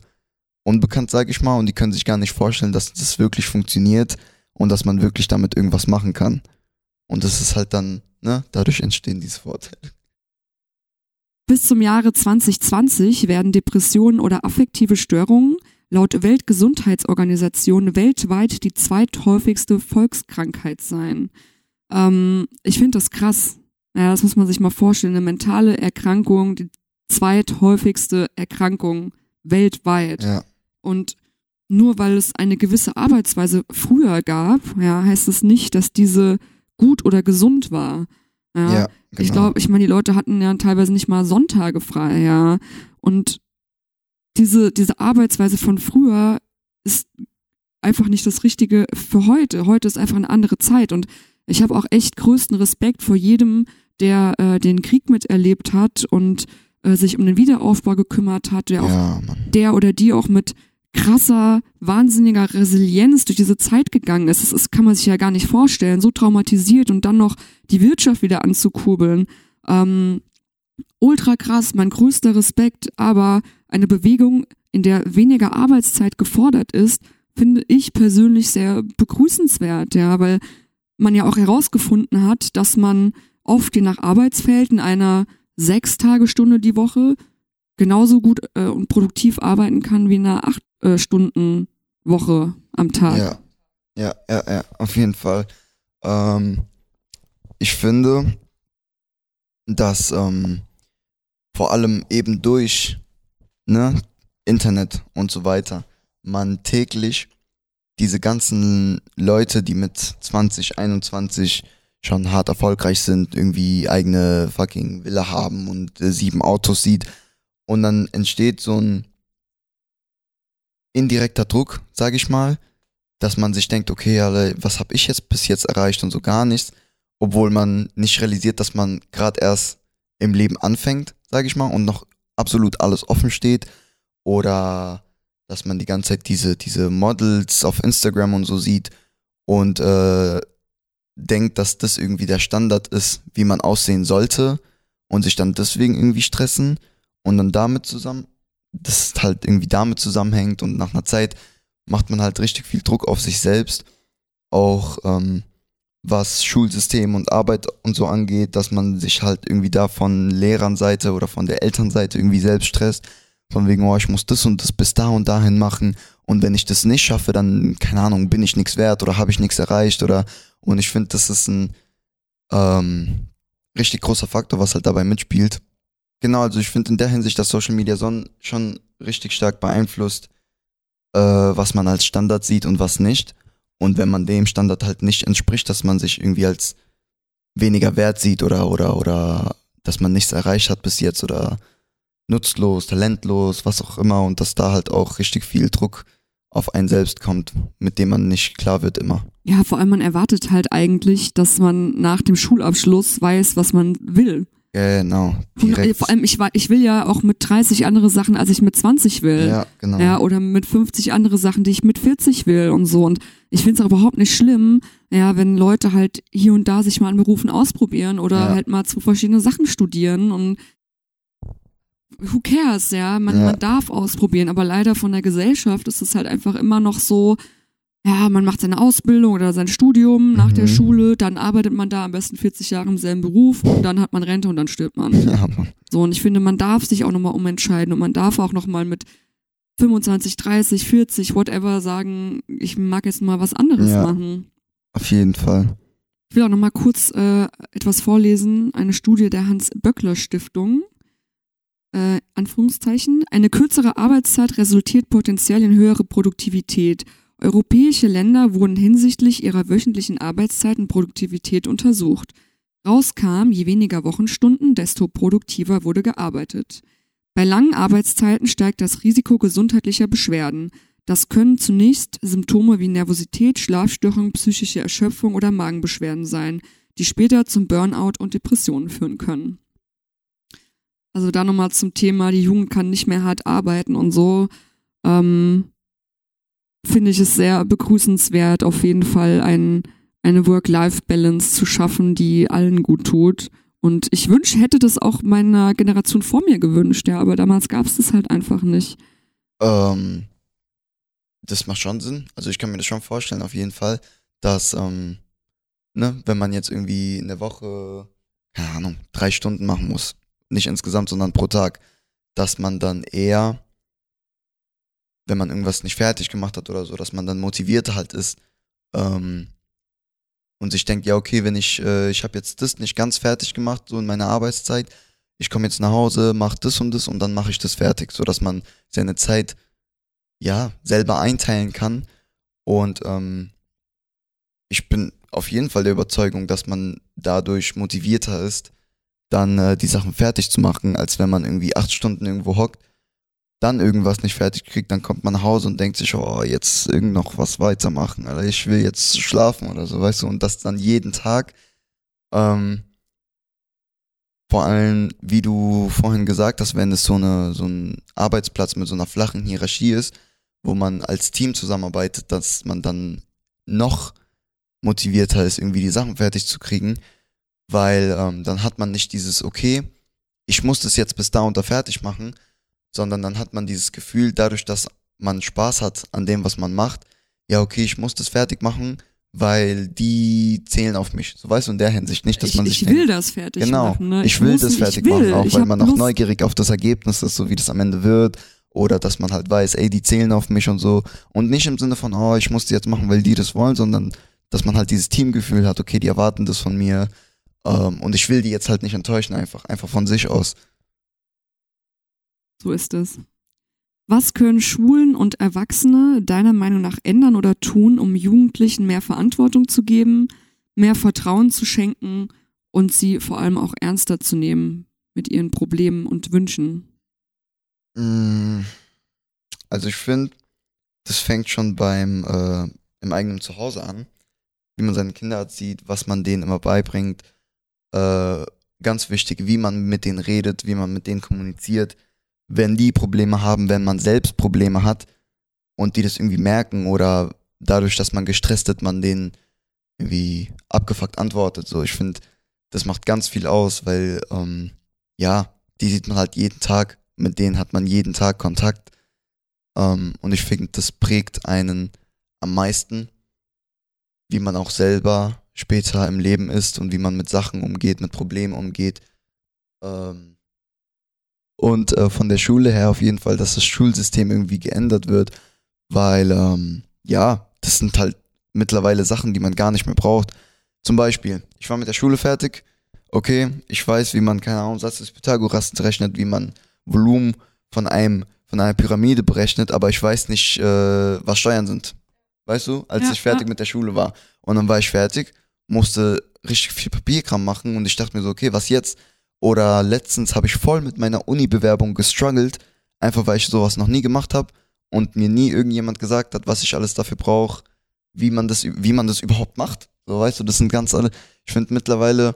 unbekannt, sag ich mal, und die können sich gar nicht vorstellen, dass das wirklich funktioniert und dass man wirklich damit irgendwas machen kann. Und das ist halt dann, ne, dadurch entstehen diese Vorteile. Bis zum Jahre 2020 werden Depressionen oder affektive Störungen laut Weltgesundheitsorganisation weltweit die zweithäufigste Volkskrankheit sein. Ähm, ich finde das krass. Ja, das muss man sich mal vorstellen. Eine mentale Erkrankung, die zweithäufigste Erkrankung weltweit. Ja, Und nur weil es eine gewisse Arbeitsweise früher gab, ja, heißt es nicht, dass diese gut oder gesund war. Ja, ja, genau. ich glaube, ich meine, die Leute hatten ja teilweise nicht mal Sonntage frei, ja. Und diese, diese Arbeitsweise von früher ist einfach nicht das Richtige für heute. Heute ist einfach eine andere Zeit. Und ich habe auch echt größten Respekt vor jedem, der äh, den Krieg miterlebt hat und äh, sich um den Wiederaufbau gekümmert hat, der auch ja, Mann. der oder die auch mit krasser, wahnsinniger Resilienz durch diese Zeit gegangen ist. Das, ist, kann man sich ja gar nicht vorstellen. So traumatisiert und dann noch die Wirtschaft wieder anzukurbeln. Ähm, ultra krass, mein größter Respekt, aber eine Bewegung, in der weniger Arbeitszeit gefordert ist, finde ich persönlich sehr begrüßenswert, ja, weil man ja auch herausgefunden hat, dass man oft je nach Arbeitsfeld in einer Sechs-Tage-Stunde die Woche genauso gut äh, und produktiv arbeiten kann wie in einer acht äh, Stunden Woche am Tag. Ja, ja, ja, ja, auf jeden Fall. Ähm, ich finde, dass ähm, vor allem eben durch ne, Internet und so weiter man täglich diese ganzen Leute, die mit 20, 21 schon hart erfolgreich sind, irgendwie eigene fucking Villa haben und äh, sieben Autos sieht und dann entsteht so ein indirekter Druck, sag ich mal, dass man sich denkt, okay, Alter, was habe ich jetzt bis jetzt erreicht und so gar nichts, obwohl man nicht realisiert, dass man gerade erst im Leben anfängt, sag ich mal, und noch absolut alles offen steht oder dass man die ganze Zeit diese, diese Models auf Instagram und so sieht und äh, denkt, dass das irgendwie der Standard ist, wie man aussehen sollte und sich dann deswegen irgendwie stressen und dann damit zusammen, das halt irgendwie damit zusammenhängt und nach einer Zeit macht man halt richtig viel Druck auf sich selbst, auch ähm, was Schulsystem und Arbeit und so angeht, dass man sich halt irgendwie da von Lehrernseite oder von der Elternseite irgendwie selbst stresst, von wegen, oh, ich muss das und das bis da und dahin machen. Und wenn ich das nicht schaffe, dann, keine Ahnung, bin ich nichts wert oder habe ich nichts erreicht oder und ich finde, das ist ein ähm, richtig großer Faktor, was halt dabei mitspielt. Genau, also ich finde in der Hinsicht, dass Social Media son schon richtig stark beeinflusst, äh, was man als Standard sieht und was nicht. Und wenn man dem Standard halt nicht entspricht, dass man sich irgendwie als weniger wert sieht oder oder oder dass man nichts erreicht hat bis jetzt oder nutzlos, talentlos, was auch immer und dass da halt auch richtig viel Druck auf einen selbst kommt, mit dem man nicht klar wird immer. Ja, vor allem man erwartet halt eigentlich, dass man nach dem Schulabschluss weiß, was man will. Genau. Direkt. Vor allem, ich, ich will ja auch mit 30 andere Sachen, als ich mit 20 will. ja, genau. Ja, oder mit 50 andere Sachen, die ich mit 40 will und so. Und ich find's auch überhaupt nicht schlimm, ja, wenn Leute halt hier und da sich mal an Berufen ausprobieren oder Ja. halt mal zwei verschiedene Sachen studieren und who cares, ja, man, Ja. man darf ausprobieren, aber leider von der Gesellschaft ist es halt einfach immer noch so, ja, man macht seine Ausbildung oder sein Studium nach der Mhm. Schule, dann arbeitet man da am besten 40 Jahre im selben Beruf und dann hat man Rente und dann stirbt man. Ja. So, und ich finde, man darf sich auch nochmal umentscheiden und man darf auch nochmal mit 25, 30, 40, whatever sagen, ich mag jetzt mal was anderes Ja. machen. Auf jeden Fall. Ich will auch nochmal kurz äh, etwas vorlesen, eine Studie der Hans-Böckler-Stiftung. Äh, Anführungszeichen. Eine kürzere Arbeitszeit resultiert potenziell in höhere Produktivität. Europäische Länder wurden hinsichtlich ihrer wöchentlichen Arbeitszeit und Produktivität untersucht. Rauskam, je weniger Wochenstunden, desto produktiver wurde gearbeitet. Bei langen Arbeitszeiten steigt das Risiko gesundheitlicher Beschwerden. Das können zunächst Symptome wie Nervosität, Schlafstörungen, psychische Erschöpfung oder Magenbeschwerden sein, die später zum Burnout und Depressionen führen können. Also da nochmal zum Thema, die Jugend kann nicht mehr hart arbeiten und so. Ähm, Finde ich es sehr begrüßenswert, auf jeden Fall ein, eine Work-Life-Balance zu schaffen, die allen gut tut. Und ich wünsche, hätte das auch meiner Generation vor mir gewünscht, ja, aber damals gab es das halt einfach nicht. Ähm, das macht schon Sinn. Also ich kann mir das schon vorstellen, auf jeden Fall, dass, ähm, ne, wenn man jetzt irgendwie in der Woche, keine Ahnung, drei Stunden machen muss, nicht insgesamt, sondern pro Tag, dass man dann eher, wenn man irgendwas nicht fertig gemacht hat oder so, dass man dann motivierter halt ist ähm, und sich denkt, ja okay, wenn ich, äh, ich habe jetzt das nicht ganz fertig gemacht, so in meiner Arbeitszeit, ich komme jetzt nach Hause, mache das und das und dann mache ich das fertig, so dass man seine Zeit ja selber einteilen kann. Und ähm, ich bin auf jeden Fall der Überzeugung, dass man dadurch motivierter ist, dann äh, die Sachen fertig zu machen, als wenn man irgendwie acht Stunden irgendwo hockt, dann irgendwas nicht fertig kriegt, dann kommt man nach Hause und denkt sich, oh, jetzt irgend noch was weitermachen, oder ich will jetzt schlafen oder so, weißt du, und das dann jeden Tag. Ähm, vor allem, wie du vorhin gesagt hast, wenn es so, eine, so ein Arbeitsplatz mit so einer flachen Hierarchie ist, wo man als Team zusammenarbeitet, dass man dann noch motivierter ist, irgendwie die Sachen fertig zu kriegen, weil ähm, dann hat man nicht dieses, okay, ich muss das jetzt bis da da fertig machen, sondern dann hat man dieses Gefühl, dadurch, dass man Spaß hat an dem, was man macht, ja, okay, ich muss das fertig machen, weil die zählen auf mich. So weißt du, in der Hinsicht nicht, dass ich man sich ich denkt, will das fertig Genau, machen. Ne? ich will muss das fertig ich will. machen, auch Ich weil man auch neugierig auf das Ergebnis ist, so wie das am Ende wird. Oder dass man halt weiß, ey, die zählen auf mich und so. Und nicht im Sinne von, oh, ich muss die jetzt machen, weil die das wollen, sondern dass man halt dieses Teamgefühl hat, okay, die erwarten das von mir. Ähm, und ich will die jetzt halt nicht enttäuschen, einfach, einfach von sich aus. So ist es. Was können Schulen und Erwachsene deiner Meinung nach ändern oder tun, um Jugendlichen mehr Verantwortung zu geben, mehr Vertrauen zu schenken und sie vor allem auch ernster zu nehmen mit ihren Problemen und Wünschen? Mm, Also ich finde, das fängt schon beim äh, im eigenen Zuhause an, wie man seine Kinder erzieht, was man denen immer beibringt. Äh, ganz wichtig, wie man mit denen redet, wie man mit denen kommuniziert. Wenn die Probleme haben, wenn man selbst Probleme hat und die das irgendwie merken oder dadurch, dass man gestresst ist, man denen irgendwie abgefuckt antwortet. So, ich finde, das macht ganz viel aus, weil ähm, ja, die sieht man halt jeden Tag, mit denen hat man jeden Tag Kontakt. Ähm, und ich finde, das prägt einen am meisten, wie man auch selber später im Leben ist und wie man mit Sachen umgeht, mit Problemen umgeht. Ähm, und äh, von der Schule her auf jeden Fall, dass das Schulsystem irgendwie geändert wird, weil, ähm, ja, das sind halt mittlerweile Sachen, die man gar nicht mehr braucht. Zum Beispiel, ich war mit der Schule fertig, okay, ich weiß, wie man, keine Ahnung, Satz des Pythagoras rechnet, wie man Volumen von einem, von einer Pyramide berechnet, aber ich weiß nicht, äh, was Steuern sind. Weißt du, als Ja, ich fertig ja. mit der Schule war. Und dann war ich fertig, musste richtig viel Papierkram machen und ich dachte mir so, okay, was jetzt? Oder letztens habe ich voll mit meiner Uni-Bewerbung gestruggelt, einfach weil ich sowas noch nie gemacht habe und mir nie irgendjemand gesagt hat, was ich alles dafür brauche, wie man das, wie man das überhaupt macht. So, weißt du, das sind ganz alle. Ich finde mittlerweile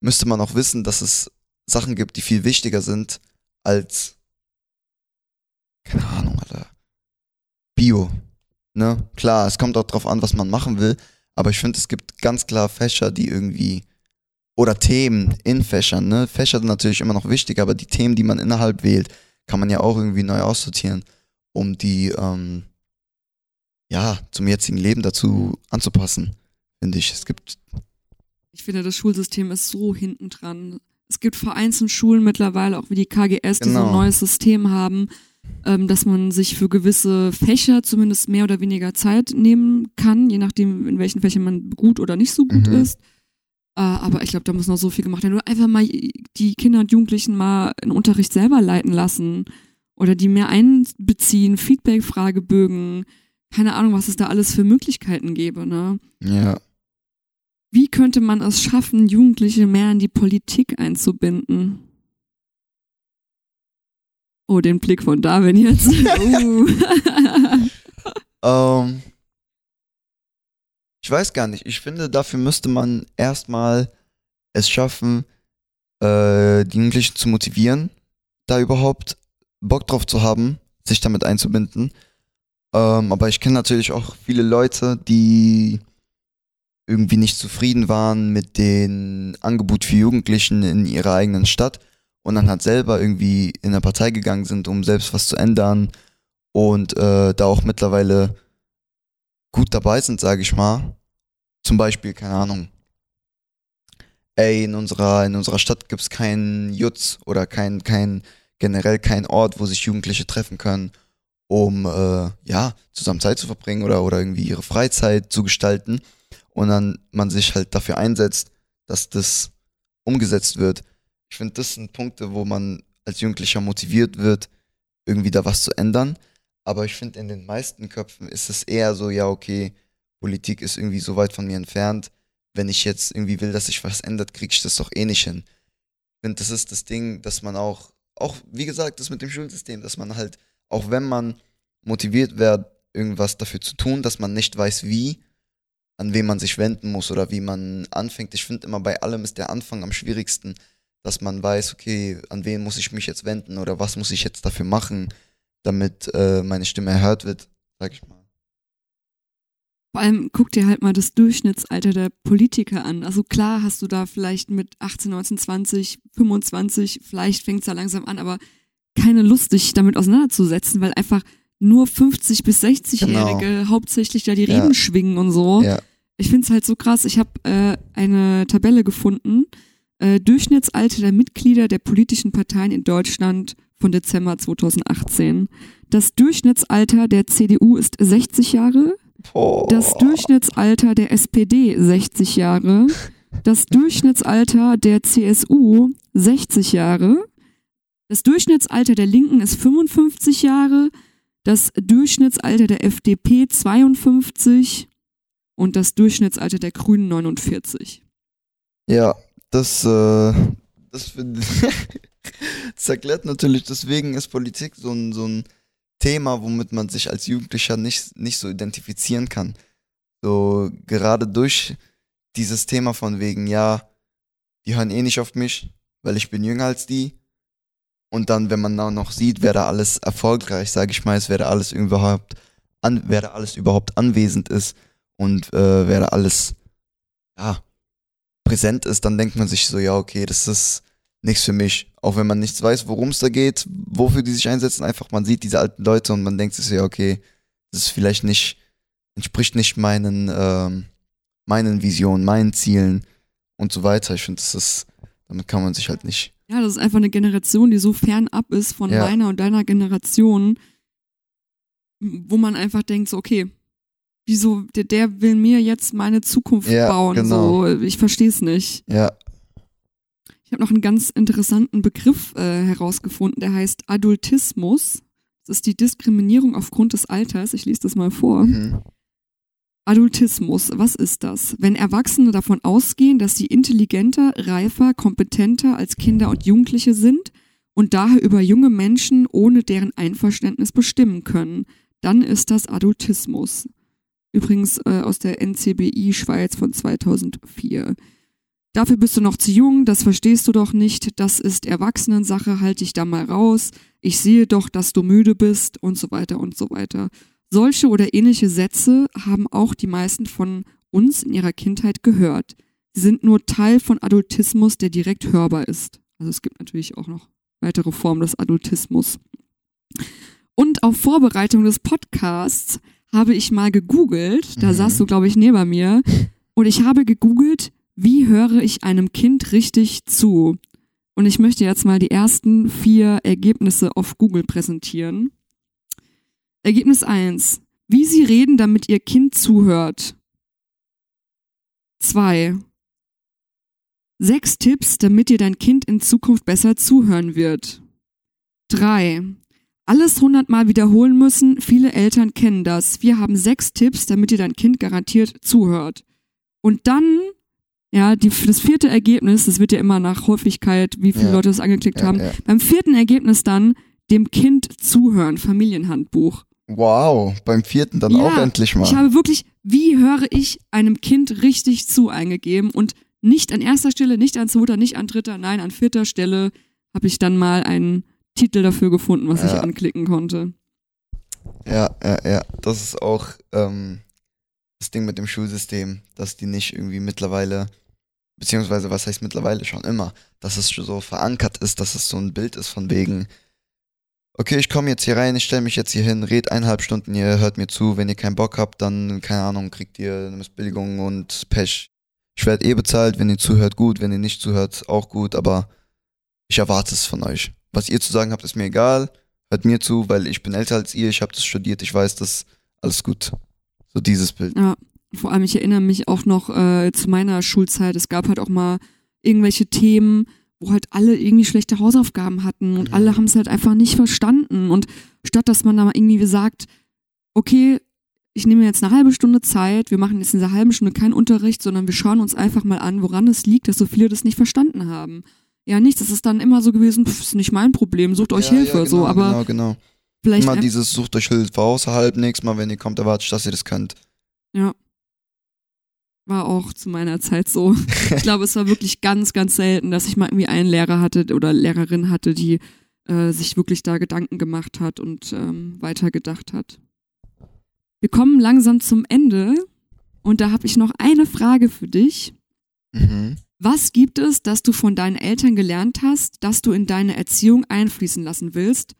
müsste man auch wissen, dass es Sachen gibt, die viel wichtiger sind als, keine Ahnung, Alter, Bio. Ne? Klar, es kommt auch drauf an, was man machen will, aber ich finde, es gibt ganz klar Fächer, die irgendwie, oder Themen in Fächern, ne? Fächer sind natürlich immer noch wichtig, aber die Themen, die man innerhalb wählt, kann man ja auch irgendwie neu aussortieren, um die, ähm, ja, zum jetzigen Leben dazu anzupassen, finde ich. Es gibt. Ich finde, das Schulsystem ist so hinten dran. Es gibt vereinzelt Schulen mittlerweile, auch wie die KGS, die so ein Genau. neues System haben, ähm, dass man sich für gewisse Fächer zumindest mehr oder weniger Zeit nehmen kann, je nachdem, in welchen Fächern man gut oder nicht so gut Mhm. ist. Äh, aber ich glaube, da muss noch so viel gemacht werden. Oder einfach mal die Kinder und Jugendlichen mal einen Unterricht selber leiten lassen oder die mehr einbeziehen, Feedback-Fragebögen, keine Ahnung, was es da alles für Möglichkeiten gäbe, ne? Ja. Wie könnte man es schaffen, Jugendliche mehr in die Politik einzubinden? Oh, den Blick von Darwin jetzt. uh. Ähm, ich weiß gar nicht. Ich finde, dafür müsste man erstmal es schaffen, äh, die Jugendlichen zu motivieren, da überhaupt Bock drauf zu haben, sich damit einzubinden. Ähm, aber ich kenne natürlich auch viele Leute, die irgendwie nicht zufrieden waren mit dem Angebot für Jugendlichen in ihrer eigenen Stadt und dann halt selber irgendwie in eine Partei gegangen sind, um selbst was zu ändern und äh, da auch mittlerweile gut dabei sind, sage ich mal. Zum Beispiel, keine Ahnung, ey, in unserer, in unserer Stadt gibt's keinen Jutz oder kein, kein, generell kein Ort, wo sich Jugendliche treffen können, um äh, ja, zusammen Zeit zu verbringen oder, oder irgendwie ihre Freizeit zu gestalten. Und dann man sich halt dafür einsetzt, dass das umgesetzt wird. Ich finde, das sind Punkte, wo man als Jugendlicher motiviert wird, irgendwie da was zu ändern. Aber ich finde, in den meisten Köpfen ist es eher so, ja, okay, Politik ist irgendwie so weit von mir entfernt. Wenn ich jetzt irgendwie will, dass sich was ändert, kriege ich das doch eh nicht hin. Ich finde, das ist das Ding, dass man auch, auch, wie gesagt, das mit dem Schulsystem, dass man halt, auch wenn man motiviert wird, irgendwas dafür zu tun, dass man nicht weiß, wie, an wen man sich wenden muss oder wie man anfängt. Ich finde immer bei allem ist der Anfang am schwierigsten, dass man weiß, okay, an wen muss ich mich jetzt wenden oder was muss ich jetzt dafür machen, damit äh, meine Stimme erhört wird, sag ich mal. Vor allem guck dir halt mal das Durchschnittsalter der Politiker an. Also klar hast du da vielleicht mit 18, 19, 20, 25, vielleicht fängt es da langsam an, aber keine Lust, dich damit auseinanderzusetzen, weil einfach nur 50 bis 60-Jährige hauptsächlich da die Genau. Ja. Reden schwingen und so. Ja, Ich finde es halt so krass. Ich habe äh, eine Tabelle gefunden. Äh, Durchschnittsalter der Mitglieder der politischen Parteien in Deutschland von Dezember 2018. Das Durchschnittsalter der CDU ist 60 Jahre. Boah. Das Durchschnittsalter der SPD 60 Jahre. Das Durchschnittsalter der CSU 60 Jahre. Das Durchschnittsalter der Linken ist 55 Jahre. Das Durchschnittsalter der FDP 52 und das Durchschnittsalter der Grünen 49. Ja, das, äh, das, das erklärt natürlich, deswegen ist Politik so ein, so ein Thema, womit man sich als Jugendlicher nicht, nicht so identifizieren kann. So, gerade durch dieses Thema von wegen, ja, die hören eh nicht auf mich, weil ich bin jünger als die. Und dann, wenn man auch noch sieht, wer da alles erfolgreich, sage ich mal, ist, wer da alles überhaupt, an, wer da alles überhaupt anwesend ist und äh, wer da alles, ja, präsent ist, dann denkt man sich so, ja, okay, das ist nichts für mich. Auch wenn man nichts weiß, worum es da geht, wofür die sich einsetzen, einfach man sieht diese alten Leute und man denkt sich ja, okay, das ist vielleicht nicht, entspricht nicht meinen, ähm, meinen Visionen, meinen Zielen und so weiter. Ich finde, das ist, damit kann man sich halt nicht. Ja, das ist einfach eine Generation, die so fernab ist von Ja. meiner und deiner Generation, wo man einfach denkt, so, okay, wieso, der, der will mir jetzt meine Zukunft Ja, bauen. genau. So, ich verstehe es nicht. Ja, Ich habe noch einen ganz interessanten Begriff äh, herausgefunden, der heißt Adultismus. Das ist die Diskriminierung aufgrund des Alters. Ich lese das mal vor. mhm. Adultismus, was ist das? Wenn Erwachsene davon ausgehen, dass sie intelligenter, reifer, kompetenter als Kinder und Jugendliche sind und daher über junge Menschen ohne deren Einverständnis bestimmen können, dann ist das Adultismus. Übrigens äh, aus der NCBI Schweiz von 2004. Dafür bist du noch zu jung, das verstehst du doch nicht, das ist Erwachsenensache, halt dich da mal raus, ich sehe doch, dass du müde bist und so weiter und so weiter. Solche oder ähnliche Sätze haben auch die meisten von uns in ihrer Kindheit gehört. Sie sind nur Teil von Adultismus, der direkt hörbar ist. Also es gibt natürlich auch noch weitere Formen des Adultismus. Und auf Vorbereitung des Podcasts habe ich mal gegoogelt, da mhm. saß du, glaube ich, neben mir, und ich habe gegoogelt, wie höre ich einem Kind richtig zu? Und ich möchte jetzt mal die ersten vier Ergebnisse auf Google präsentieren. Ergebnis 1. Wie Sie reden, damit Ihr Kind zuhört. 2. Sechs Tipps, damit dir dein Kind in Zukunft besser zuhören wird. 3. Alles hundertmal wiederholen müssen. Viele Eltern kennen das. Wir haben sechs Tipps, damit dir dein Kind garantiert zuhört. Und dann, ja, die, das vierte Ergebnis, das wird ja immer nach Häufigkeit, wie viele ja. Leute das angeklickt ja, haben. Ja. Beim vierten Ergebnis dann, dem Kind zuhören, Familienhandbuch. Wow, beim vierten dann auch endlich mal. Ich habe wirklich, wie höre ich einem Kind richtig zu eingegeben und nicht an erster Stelle, nicht an zweiter, nicht an dritter, nein, an vierter Stelle habe ich dann mal einen Titel dafür gefunden, was ich anklicken konnte. Ja, ja, ja. Das ist auch ähm, das Ding mit dem Schulsystem, dass die nicht irgendwie mittlerweile, beziehungsweise was heißt mittlerweile schon immer, dass es so verankert ist, dass es so ein Bild ist von wegen, okay, ich komme jetzt hier rein, ich stelle mich jetzt hier hin, red eineinhalb Stunden, ihr hört mir zu, wenn ihr keinen Bock habt, dann, keine Ahnung, kriegt ihr eine Missbilligung und Pech. Ich werde eh bezahlt, wenn ihr zuhört, gut, wenn ihr nicht zuhört, auch gut, aber ich erwarte es von euch. Was ihr zu sagen habt, ist mir egal. Hört mir zu, weil ich bin älter als ihr, ich habe das studiert, ich weiß das, alles gut. So dieses Bild. Ja, vor allem, ich erinnere mich auch noch äh, zu meiner Schulzeit. Es gab halt auch mal irgendwelche Themen, wo halt alle irgendwie schlechte Hausaufgaben hatten und mhm. alle haben es halt einfach nicht verstanden. Und statt dass man da mal irgendwie sagt, okay, ich nehme jetzt eine halbe Stunde Zeit, wir machen jetzt in dieser halben Stunde keinen Unterricht, sondern wir schauen uns einfach mal an, woran es liegt, dass so viele das nicht verstanden haben. Ja, nichts, das ist dann immer so gewesen, pff, ist nicht mein Problem, sucht euch ja, Hilfe, ja, genau, so, aber. Genau, genau. Vielleicht immer dieses sucht euch Hilfe außerhalb, nächstes Mal, wenn ihr kommt, erwarte ich, dass ihr das könnt. Ja. War auch zu meiner Zeit so. ich glaube, es war wirklich ganz, ganz selten, dass ich mal irgendwie einen Lehrer hatte oder Lehrerin hatte, die äh, sich wirklich da Gedanken gemacht hat und ähm, weitergedacht hat. Wir kommen langsam zum Ende und da habe ich noch eine Frage für dich. Mhm. Was gibt es, das du von deinen Eltern gelernt hast, das du in deine Erziehung einfließen lassen willst,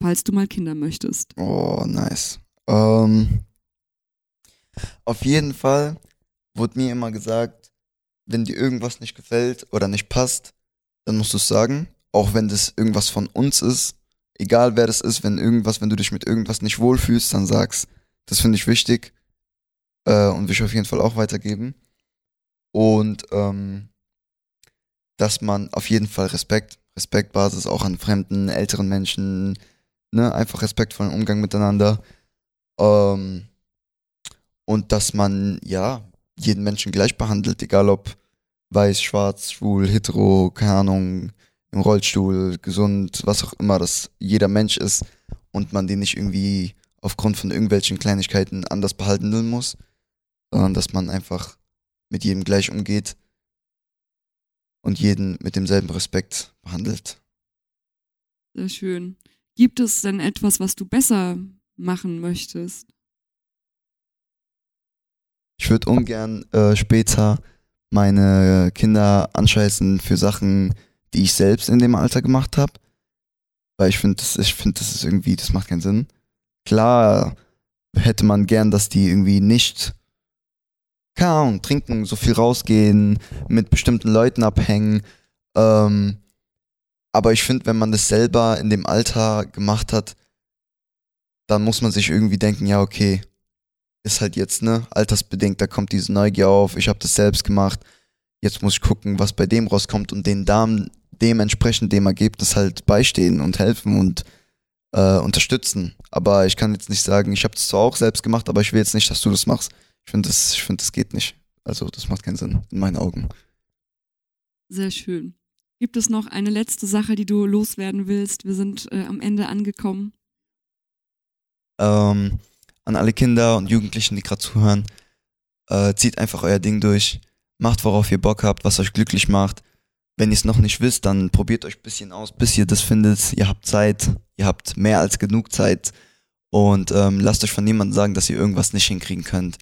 falls du mal Kinder möchtest? Oh, nice. Ähm, auf jeden Fall wurde mir immer gesagt, wenn dir irgendwas nicht gefällt oder nicht passt, dann musst du es sagen. Auch wenn das irgendwas von uns ist. Egal wer das ist, wenn irgendwas, wenn du dich mit irgendwas nicht wohlfühlst, dann sag's. Das finde ich wichtig. Äh, und will ich auf jeden Fall auch weitergeben. Und ähm, dass man auf jeden Fall Respekt, Respektbasis auch an fremden, älteren Menschen, ne, einfach respektvollen Umgang miteinander. Ähm, und dass man, ja, jeden Menschen gleich behandelt, egal ob weiß, schwarz, schwul, hetero, keine Ahnung, im Rollstuhl, gesund, was auch immer, dass jeder Mensch ist und man den nicht irgendwie aufgrund von irgendwelchen Kleinigkeiten anders behalten muss, sondern dass man einfach mit jedem gleich umgeht und jeden mit demselben Respekt behandelt. Sehr schön. Gibt es denn etwas, was du besser machen möchtest? Ich würde ungern äh, später meine Kinder anscheißen für Sachen, die ich selbst in dem Alter gemacht habe. Weil ich finde, ich finde, das ist irgendwie, das macht keinen Sinn. Klar hätte man gern, dass die irgendwie nicht Ahnung, trinken, so viel rausgehen, mit bestimmten Leuten abhängen. Ähm, aber ich finde, wenn man das selber in dem Alter gemacht hat, dann muss man sich irgendwie denken, ja, okay, ist halt jetzt, ne, altersbedingt, da kommt diese Neugier auf, ich habe das selbst gemacht, jetzt muss ich gucken, was bei dem rauskommt und den Damen dementsprechend dem Ergebnis halt beistehen und helfen und äh, unterstützen. Aber ich kann jetzt nicht sagen, ich habe das zwar auch selbst gemacht, aber ich will jetzt nicht, dass du das machst. Ich finde, das, find, das geht nicht. Also, das macht keinen Sinn, in meinen Augen. Sehr schön. Gibt es noch eine letzte Sache, die du loswerden willst? Wir sind äh, am Ende angekommen. Ähm, an alle Kinder und Jugendlichen, die gerade zuhören, äh, zieht einfach euer Ding durch. Macht, worauf ihr Bock habt, was euch glücklich macht. Wenn ihr es noch nicht wisst, dann probiert euch ein bisschen aus, bis ihr das findet. Ihr habt Zeit, ihr habt mehr als genug Zeit. Und ähm, lasst euch von niemandem sagen, dass ihr irgendwas nicht hinkriegen könnt,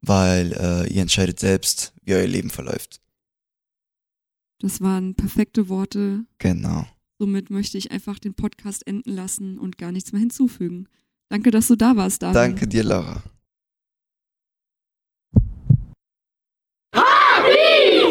weil äh, ihr entscheidet selbst, wie euer Leben verläuft. Das waren perfekte Worte. Genau. Somit möchte ich einfach den Podcast enden lassen und gar nichts mehr hinzufügen. Danke, dass du da warst, Daniel. Danke dir, Laura. Happy!